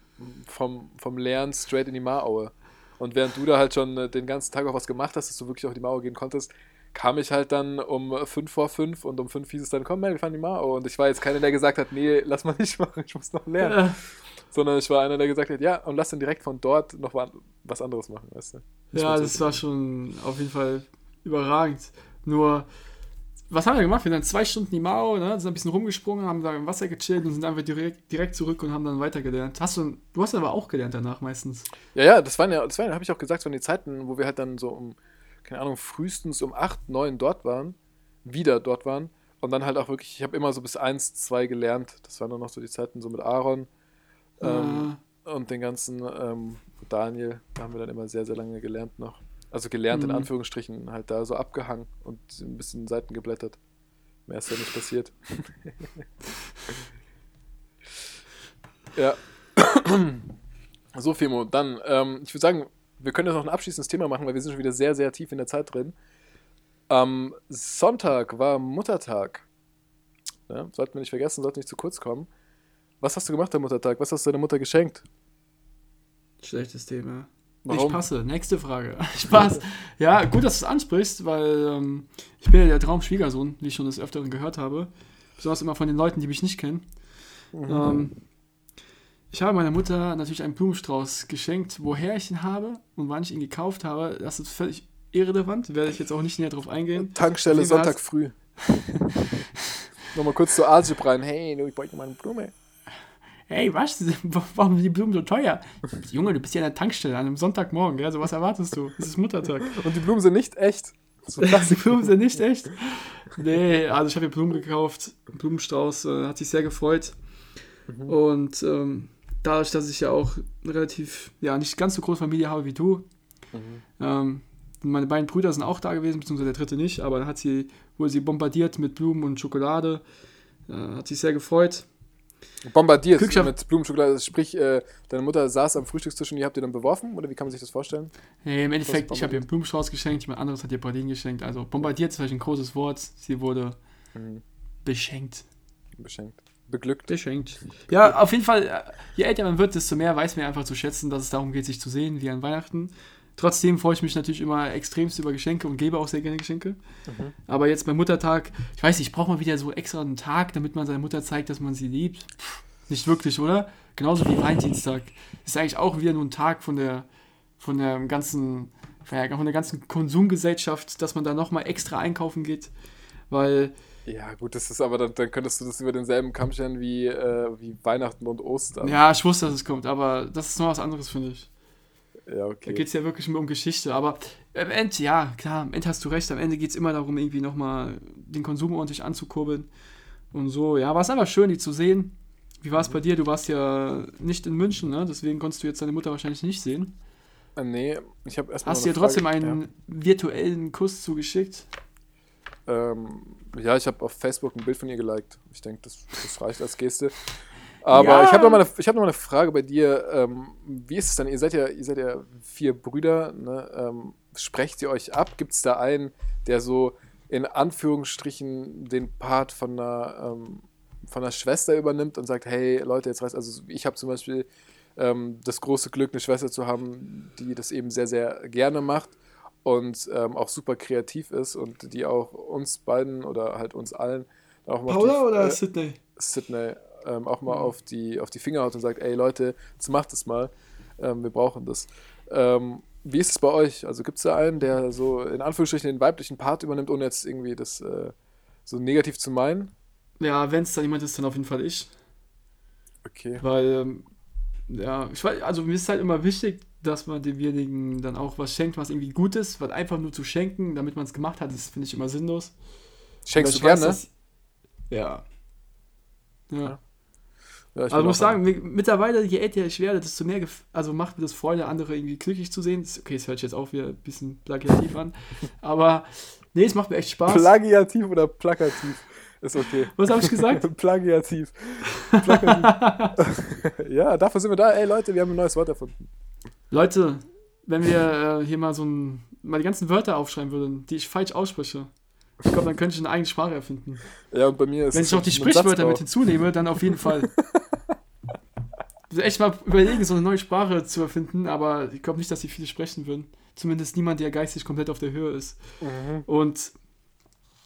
vom, vom Lernen straight in die Maraue. Und während du da halt schon äh, den ganzen Tag auch was gemacht hast, dass du wirklich in die Mauer gehen konntest, kam ich halt dann um 5 vor 5 und um 5 hieß es dann, komm, Mel, wir fahren die Mauer. Und ich war jetzt keiner, der gesagt hat, nee, lass mal <laughs> nicht machen, ich muss noch lernen. Ja, Sondern ich war einer, der gesagt hat, ja, und lass dann direkt von dort noch wa- was anderes machen, weißt du. ja das war schon auf jeden Fall überragend. Nur, was haben wir gemacht? Wir sind dann zwei Stunden in die Mao, ne? sind ein bisschen rumgesprungen, haben da im Wasser gechillt und sind einfach direkt, direkt zurück und haben dann weitergelernt. Hast du, du hast aber auch gelernt danach meistens. Ja, ja, das waren ja, das waren, habe ich auch gesagt, waren die Zeiten, wo wir halt dann so um, keine Ahnung, frühestens um 8, 9 dort waren, wieder dort waren. Und dann halt auch wirklich, ich habe immer so bis 1, 2 gelernt. Das waren dann noch so die Zeiten so mit Aaron ähm, und den ganzen ähm, Daniel. Da haben wir dann immer sehr, sehr lange gelernt noch. Also gelernt in Mhm. Anführungsstrichen, halt da so abgehangen und ein bisschen Seiten geblättert. Mehr ist ja nicht passiert. <laughs> ja. <clears throat> so, Fimo, dann, ähm, ich würde sagen, wir können jetzt noch ein abschließendes Thema machen, weil wir sind schon wieder sehr, sehr tief in der Zeit drin. Am Sonntag war Muttertag. Ja, sollten wir nicht vergessen, sollten nicht zu kurz kommen. Was hast du gemacht am Muttertag? Was hast du deiner Mutter geschenkt? Schlechtes Thema. Warum? Ich passe. Nächste Frage. <laughs> Spaß. ja, gut, dass du es ansprichst, weil ähm, ich bin ja der Traumschwiegersohn, wie ich schon des Öfteren gehört habe. Besonders immer von den Leuten, die mich nicht kennen. Ähm, ich habe meiner Mutter natürlich einen Blumenstrauß geschenkt. Woher ich ihn habe und wann ich ihn gekauft habe, das ist völlig irrelevant. Werde ich jetzt auch nicht näher drauf eingehen. Tankstelle Sonntag früh. <laughs> Nochmal kurz zu Asip rein. Hey, du, ich wollte mal eine Blume. Hey, was? <laughs> Warum sind die Blumen so teuer? Junge, du bist ja in der Tankstelle an einem Sonntagmorgen. Also was erwartest du? Es ist Muttertag. Und die Blumen sind nicht echt. <laughs> So Die. Blumen sind nicht echt. Nee, also ich habe ihr Blumen gekauft. Blumenstrauß, äh, hat sich sehr gefreut. Und ähm, dadurch, dass ich ja auch relativ, ja, nicht ganz so große Familie habe wie du, ähm, meine beiden Brüder sind auch da gewesen, beziehungsweise der dritte nicht, aber dann hat sie, wurde sie bombardiert mit Blumen und Schokolade. Äh, hat sich sehr gefreut. Bombardiert Glückschaft- mit Blumenschokolade. Sprich, äh, deine Mutter saß am Frühstückstisch und ihr habt ihr dann beworfen? Oder wie kann man sich das vorstellen? Nee, im Endeffekt, ich habe ihr einen Blumenstrauß geschenkt, jemand anderes hat ihr Pralinen geschenkt. Also bombardiert ist vielleicht ein großes Wort. Sie wurde Mhm. beschenkt. Beschenkt. Beglückt. Beschenkt. Ja, auf jeden Fall, äh, je älter man wird, desto mehr weiß man einfach zu schätzen, dass es darum geht, sich zu sehen, wie an Weihnachten. Trotzdem freue ich mich natürlich immer extremst über Geschenke und gebe auch sehr gerne Geschenke. Mhm. Aber jetzt beim Muttertag, ich weiß nicht, braucht man wieder so extra einen Tag, damit man seiner Mutter zeigt, dass man sie liebt? Nicht wirklich, oder? Genauso wie Valentinstag. Ist eigentlich auch wieder nur ein Tag von der, von der ganzen, von der ganzen Konsumgesellschaft, dass man da nochmal extra einkaufen geht. Weil Ja, gut, das ist aber, dann, dann könntest du das über denselben Kamm stellen wie, äh, wie Weihnachten und Ostern. Ja, ich wusste, dass es kommt, aber das ist noch was anderes, finde ich. Ja, Da okay. geht es ja wirklich nur um Geschichte. Aber am Ende, ja, klar, am Ende hast du recht. Am Ende geht es immer darum, irgendwie nochmal den Konsum ordentlich anzukurbeln. Und so, ja, war es einfach schön, die zu sehen. Wie war es bei dir? Du warst ja nicht in München, ne? Deswegen konntest du jetzt deine Mutter wahrscheinlich nicht sehen. Äh, nee, ich habe erstmal. Hast du eine trotzdem einen virtuellen Kuss zugeschickt? Ja, ähm, ja ich habe auf Facebook ein Bild von ihr geliked. Ich denke, das, das reicht als Geste. Aber Ja. ich habe noch, mal eine- ich hab noch mal eine Frage bei dir. Ähm, wie ist es denn? Ihr seid ja, ihr seid ja vier Brüder. Ne? Ähm, sprecht ihr euch ab? Gibt es da einen, der so in Anführungsstrichen den Part von einer, ähm, von einer Schwester übernimmt und sagt, hey Leute, jetzt reißt also ich habe zum Beispiel ähm, das große Glück, eine Schwester zu haben, die das eben sehr, sehr gerne macht und ähm, auch super kreativ ist und die auch uns beiden oder halt uns allen auch mal Paula die, oder äh, Sydney? Sydney ähm, auch mal Mhm. auf, die, auf die Finger haut und sagt, ey Leute, jetzt macht es mal, ähm, wir brauchen das. Ähm, wie ist es bei euch? Also gibt es da einen, der so in Anführungsstrichen den weiblichen Part übernimmt, ohne jetzt irgendwie das äh, so negativ zu meinen? Ja, wenn es da jemand ist, dann auf jeden Fall ich. Okay. Weil, ähm, ja, ich weiß, also mir ist halt immer wichtig, dass man demjenigen dann auch was schenkt, was irgendwie gut ist, weil einfach nur zu schenken, damit man es gemacht hat, das finde ich immer sinnlos. Schenkst du weiß, gerne? dass- Ja. Ja. Ja, ich Also muss sagen, mi- mittlerweile, je älter ich werde, desto mehr, also macht mir das Freude, andere irgendwie glücklich zu sehen. Okay, das hört sich jetzt auch wieder ein bisschen plagiativ an. <laughs> Aber nee, es macht mir echt Spaß. Plagiativ oder plakativ? Ist okay. <laughs> Was habe ich gesagt? <laughs> Plagiativ. Plakativ. ja, dafür sind wir da. Ey Leute, wir haben ein neues Wort erfunden. Leute, wenn wir äh, hier mal so ein, mal die ganzen Wörter aufschreiben würden, die ich falsch ausspreche, ich glaube, dann könnte ich eine eigene Sprache erfinden. Ja, und bei mir ist Wenn ich noch die Sprichwörter mit hinzunehme, dann auf jeden Fall. <laughs> Also echt mal überlegen, so eine neue Sprache zu erfinden, aber ich glaube nicht, dass sie viele sprechen würden. Zumindest niemand, der geistig komplett auf der Höhe ist. Mhm. Und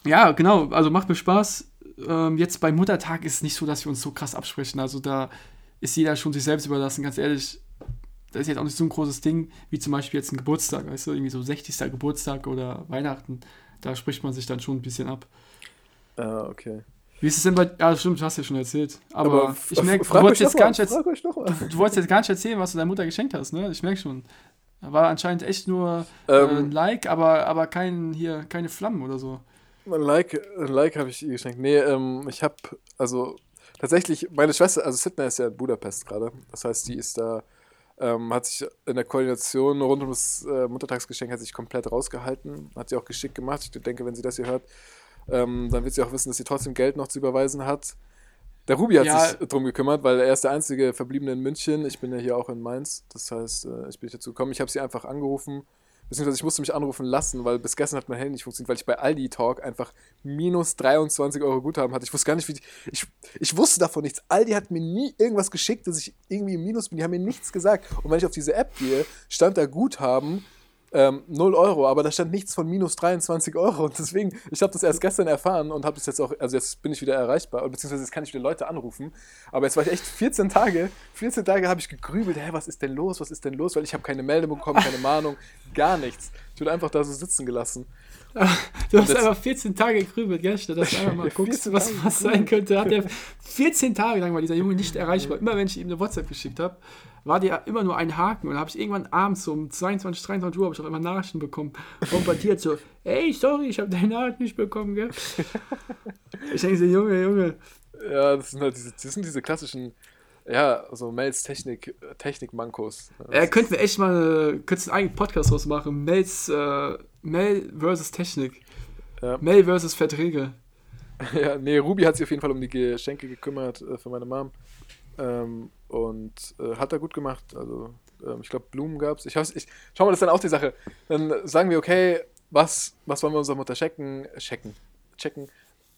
ja, genau, also macht mir Spaß. Ähm, jetzt beim Muttertag ist es nicht so, dass wir uns so krass absprechen. Also da ist jeder schon sich selbst überlassen, ganz ehrlich. Das ist jetzt auch nicht so ein großes Ding, wie zum Beispiel jetzt ein Geburtstag, weißt du, irgendwie so 60. Geburtstag oder Weihnachten. Da spricht man sich dann schon ein bisschen ab. Ah, okay. Wie ist es denn bei. Ja, stimmt, du hast ja schon erzählt. Aber, f- ich merke, du wolltest jetzt gar nicht, du wolltest jetzt gar nicht erzählen, was du deiner Mutter geschenkt hast, ne? Ich merke schon. War anscheinend echt nur äh, Ähm, ein Like, aber, aber kein, hier, keine Flammen oder so. Ein Like, ein like habe ich ihr geschenkt. Nee, ähm, ich habe, also tatsächlich, meine Schwester, also Sydney ist ja in Budapest gerade. Das heißt, die ist da, ähm, hat sich in der Koordination rund um das äh, Muttertagsgeschenk hat sich komplett rausgehalten. Hat sie auch geschickt gemacht. Ich denke, wenn sie das hier hört, ähm, dann wird sie auch wissen, dass sie trotzdem Geld noch zu überweisen hat. Der Ruby hat Ja. sich drum gekümmert, weil er ist der einzige Verbliebene in München. Ich bin ja hier auch in Mainz. Das heißt, äh, ich bin dazu gekommen. Ich habe sie einfach angerufen, beziehungsweise ich musste mich anrufen lassen, weil bis gestern hat mein Handy nicht funktioniert, weil ich bei Aldi Talk einfach minus 23 Euro Guthaben hatte. Ich wusste gar nicht, wie. die- Ich, ich wusste davon nichts. Aldi hat mir nie irgendwas geschickt, dass ich irgendwie im Minus bin. Die haben mir nichts gesagt. Und wenn ich auf diese App gehe, stand da Guthaben. Ähm, 0 Euro, aber da stand nichts von minus 23 Euro und deswegen, ich habe das erst gestern erfahren und habe das jetzt auch, also jetzt bin ich wieder erreichbar, beziehungsweise jetzt kann ich wieder Leute anrufen, aber jetzt war ich echt 14 Tage, 14 Tage habe ich gegrübelt, hä, was ist denn los, was ist denn los, weil ich habe keine Meldung bekommen, keine <laughs> Mahnung, gar nichts. Ich wurde einfach da so sitzen gelassen. <laughs> Du hast einfach 14 Tage gegrübelt, gell? Statt dass du einfach mal <laughs> guckst, 14 was, was sein könnte. Hat er 14 Tage lang war dieser Junge nicht erreichbar. Immer wenn ich ihm eine WhatsApp geschickt habe, war der immer nur ein Haken. Und dann habe ich irgendwann abends um 22, 23 Uhr habe ich auch immer Nachrichten bekommen. Bombardiert so, ey, sorry, ich habe deine Nachricht nicht bekommen, gell? <laughs> Ich denke so, Junge, Junge. Ja, das sind halt diese, das sind diese klassischen, ja, so Mails Technik, Technik-Mankos. Er könnte wir echt mal könntest einen eigenen Podcast draus machen. Mails, äh, Mail versus Technik. Ja. Mail versus Verträge. <laughs> Ja, nee, Ruby hat sich auf jeden Fall um die Geschenke gekümmert äh, für meine Mom. Ähm, und äh, hat er gut gemacht. Also, ähm, ich glaube, Blumen gab es. Ich, ich, schau mal, das ist dann auch die Sache. Dann sagen wir, okay, was, was wollen wir unserer Mutter checken? Checken. Checken.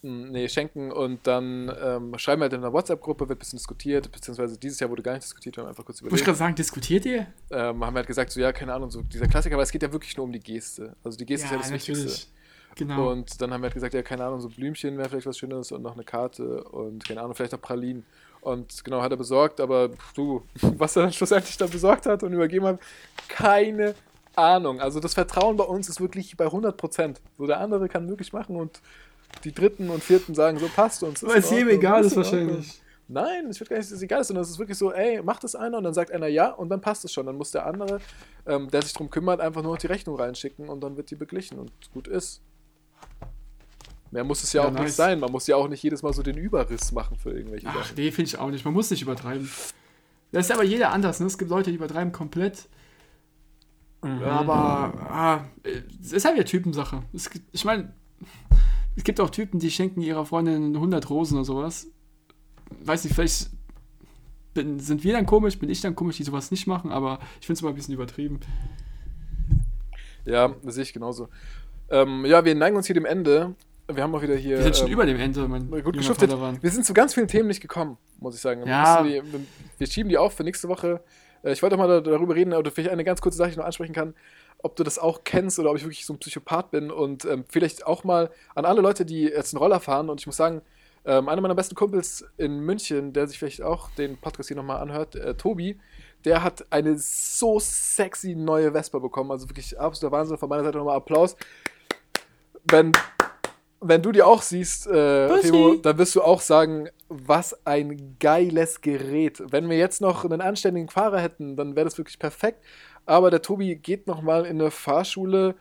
Nee, schenken und dann ähm, schreiben wir halt in einer WhatsApp-Gruppe, wird ein bisschen diskutiert, beziehungsweise dieses Jahr wurde gar nicht diskutiert, wir haben einfach kurz Muss ich überlegt. gerade sagen, diskutiert ihr? Ähm, haben wir halt gesagt, so ja, keine Ahnung, so dieser Klassiker, aber es geht ja wirklich nur um die Geste. Also die Geste ist ja das Wichtigste. Genau. Und dann haben wir halt gesagt, ja, keine Ahnung, so Blümchen wäre vielleicht was Schönes und noch eine Karte und keine Ahnung, vielleicht noch Pralinen. Und genau, hat er besorgt, aber du, <laughs> was er dann schlussendlich da besorgt hat und übergeben hat, keine Ahnung. Also das Vertrauen bei uns ist wirklich bei 100 Prozent. So der andere kann wirklich machen und die dritten und vierten sagen, so passt uns. Weil es jedem egal ist wahrscheinlich. Nein, es wird gar nicht, dass es egal ist, sondern es ist wirklich so, ey, macht es einer und dann sagt einer ja und dann passt es schon. Dann muss der andere, ähm, der sich drum kümmert, einfach nur noch die Rechnung reinschicken und dann wird die beglichen und gut ist. Mehr muss es ja, Ja, auch nice. nicht sein. Man muss ja auch nicht jedes Mal so den Überriss machen für irgendwelche Ach, Sachen. nee, finde ich auch nicht. Man muss nicht übertreiben. Das ist aber jeder anders. Ne? Es gibt Leute, die übertreiben komplett. Aber ah, es ist halt wieder Typensache. Es ich meine, es gibt auch Typen, die schenken ihrer Freundin 100 Rosen oder sowas. Weiß nicht, vielleicht bin, sind wir dann komisch, bin ich dann komisch, die sowas nicht machen, aber ich finde es immer ein bisschen übertrieben. Ja, das sehe ich genauso. Ähm, ja, wir neigen uns hier dem Ende. Wir haben auch wieder hier. Wir sind schon ähm, über dem Ende, mein gut geschuftet. Wir sind zu ganz vielen Themen nicht gekommen, muss ich sagen. Wir, Ja. die, wir, wir schieben die auf für nächste Woche. Äh, Ich wollte auch mal da- darüber reden, oder vielleicht eine ganz kurze Sache, die ich noch ansprechen kann, ob du das auch kennst oder ob ich wirklich so ein Psychopath bin und ähm, vielleicht auch mal an alle Leute, die jetzt einen Roller fahren. Und ich muss sagen, ähm, einer meiner besten Kumpels in München, der sich vielleicht auch den Podcast hier nochmal anhört, äh, Tobi, der hat eine so sexy neue Vespa bekommen. Also wirklich absoluter Wahnsinn. Von meiner Seite nochmal Applaus. Wenn, wenn du die auch siehst, äh. Remo, dann wirst du auch sagen, was ein geiles Gerät. Wenn wir jetzt noch einen anständigen Fahrer hätten, dann wäre das wirklich perfekt. Aber der Tobi geht nochmal in eine Fahrschule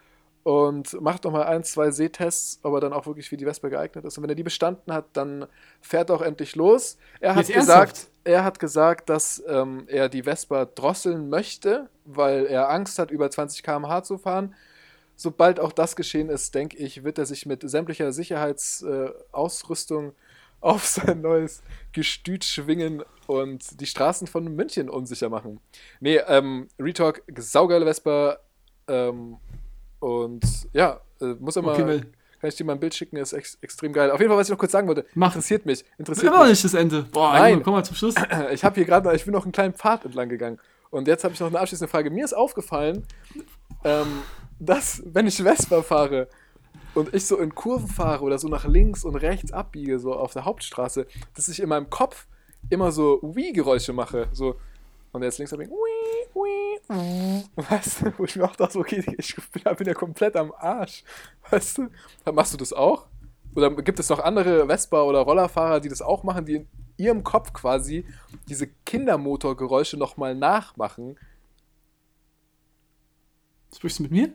und macht nochmal ein, zwei Sehtests, ob er dann auch wirklich für die Vespa geeignet ist. Und wenn er die bestanden hat, dann fährt er auch endlich los. Er hat Jetzt ernsthaft? gesagt, er hat gesagt, dass ähm, er die Vespa drosseln möchte, weil er Angst hat, über 20 km/h zu fahren. Sobald auch das geschehen ist, denke ich, wird er sich mit sämtlicher Sicherheitsausrüstung äh, auf sein neues Gestüt schwingen und die Straßen von München unsicher machen. Nee, ähm, Retalk, saugeile Vespa. Ähm, und ja, äh, muss er mal. Okay, kann ich dir mal ein Bild schicken, ist ex extrem geil. Auf jeden Fall, was ich noch kurz sagen wollte, Mach. interessiert mich. Interessiert Immer mich. nicht das Ende. Boah, Nein. Komm mal zum Schluss. <clears throat> Ich habe hier gerade, ich bin noch einen kleinen Pfad entlang gegangen. Und jetzt habe ich noch eine abschließende Frage. Mir ist aufgefallen, ähm, dass, wenn ich Vespa fahre und ich so in Kurven fahre oder so nach links und rechts abbiege, so auf der Hauptstraße, dass ich in meinem Kopf immer so Wii-Geräusche mache. So, und jetzt links abbiegen. Wii, Wii, Weißt du, wo ich mir auch dachte, okay, ich bin, ja komplett am Arsch. Weißt du? Machst du das auch? Oder gibt es noch andere Vespa- oder Rollerfahrer, die das auch machen, die in ihrem Kopf quasi diese Kindermotorgeräusche nochmal nachmachen? Sprichst du mit mir?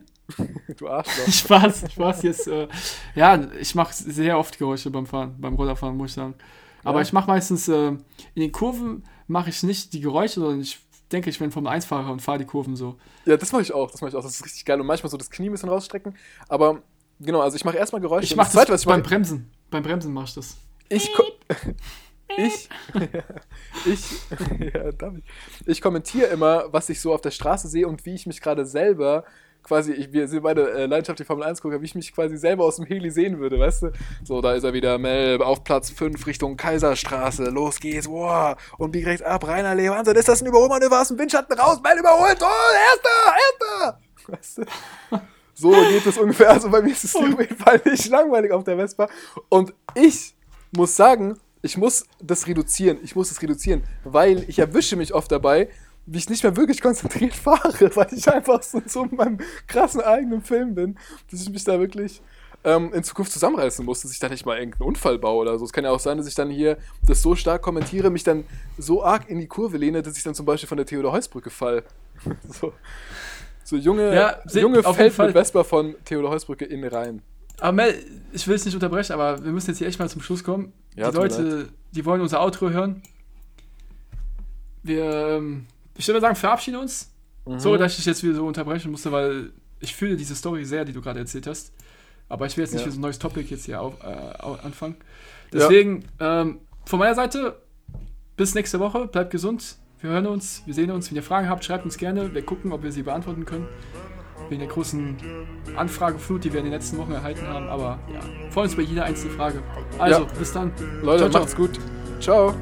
Du Arschloch. <laughs> Spaß, Spaß jetzt. Äh, ja, ich mache sehr oft Geräusche beim Fahren, beim Rollerfahren, muss ich sagen. Aber Ja? ich mache meistens, äh, in den Kurven mache ich nicht die Geräusche, sondern ich denke, ich bin Formel 1-Fahrer und fahre die Kurven so. Ja, das mache ich auch. Das mache ich auch. Das ist richtig geil. Und manchmal so das Knie ein bisschen rausstrecken. Aber genau, also ich mache erstmal Geräusche. Ich mache das ich beim Bremsen. Beim Bremsen mache ich das. ich, ko- ich, <laughs> ich, <laughs> ja, ich kommentiere immer, was ich so auf der Straße sehe und wie ich mich gerade selber quasi, ich, wir sind beide äh, leidenschaftlich Formel 1 gucker, wie ich mich quasi selber aus dem Heli sehen würde, weißt du? So, da ist er wieder, Mel, auf Platz 5 Richtung Kaiserstraße, los geht's, wow, und bieg rechts ab, Rainer Levanson, ist das ein Überholmanöver aus dem Windschatten raus, Mel überholt, oh, erster, erster! Weißt du? So geht es ungefähr, also bei mir ist es auf jeden Fall nicht langweilig auf der Vespa. Und ich muss sagen, ich muss das reduzieren, ich muss das reduzieren, weil ich erwische mich oft dabei, wie ich nicht mehr wirklich konzentriert <laughs> fahre, weil ich einfach so, so in meinem krassen eigenen Film bin, dass ich mich da wirklich ähm, in Zukunft zusammenreißen muss, dass ich da nicht mal irgendeinen Unfall baue oder so. Es kann ja auch sein, dass ich dann hier das so stark kommentiere, mich dann so arg in die Kurve lehne, dass ich dann zum Beispiel von der Theodor-Heuss-Brücke fall. <laughs> so. so junge, Ja, junge fällt mit Vespa von Theodor-Heuss-Brücke in rein. Aber Mel, ich will es nicht unterbrechen, aber wir müssen jetzt hier echt mal zum Schluss kommen. Ja, die Leute, die wollen unser Outro hören. Wir, ähm, ich würde sagen, verabschiede uns. Mhm. Sorry, dass ich dich jetzt wieder so unterbrechen musste, weil ich fühle diese Story sehr, die du gerade erzählt hast. Aber ich will jetzt nicht ja. für so ein neues Topic jetzt hier auf, äh, anfangen. Deswegen, ja. ähm, von meiner Seite, bis nächste Woche, bleibt gesund. Wir hören uns, wir sehen uns. Wenn ihr Fragen habt, schreibt uns gerne. Wir gucken, ob wir sie beantworten können. Wegen der großen Anfrageflut, die wir in den letzten Wochen erhalten haben. Aber ja, freuen uns bei jeder einzelnen Frage. Also, ja. bis dann. Leute, ciao, ciao. macht's gut. Ciao.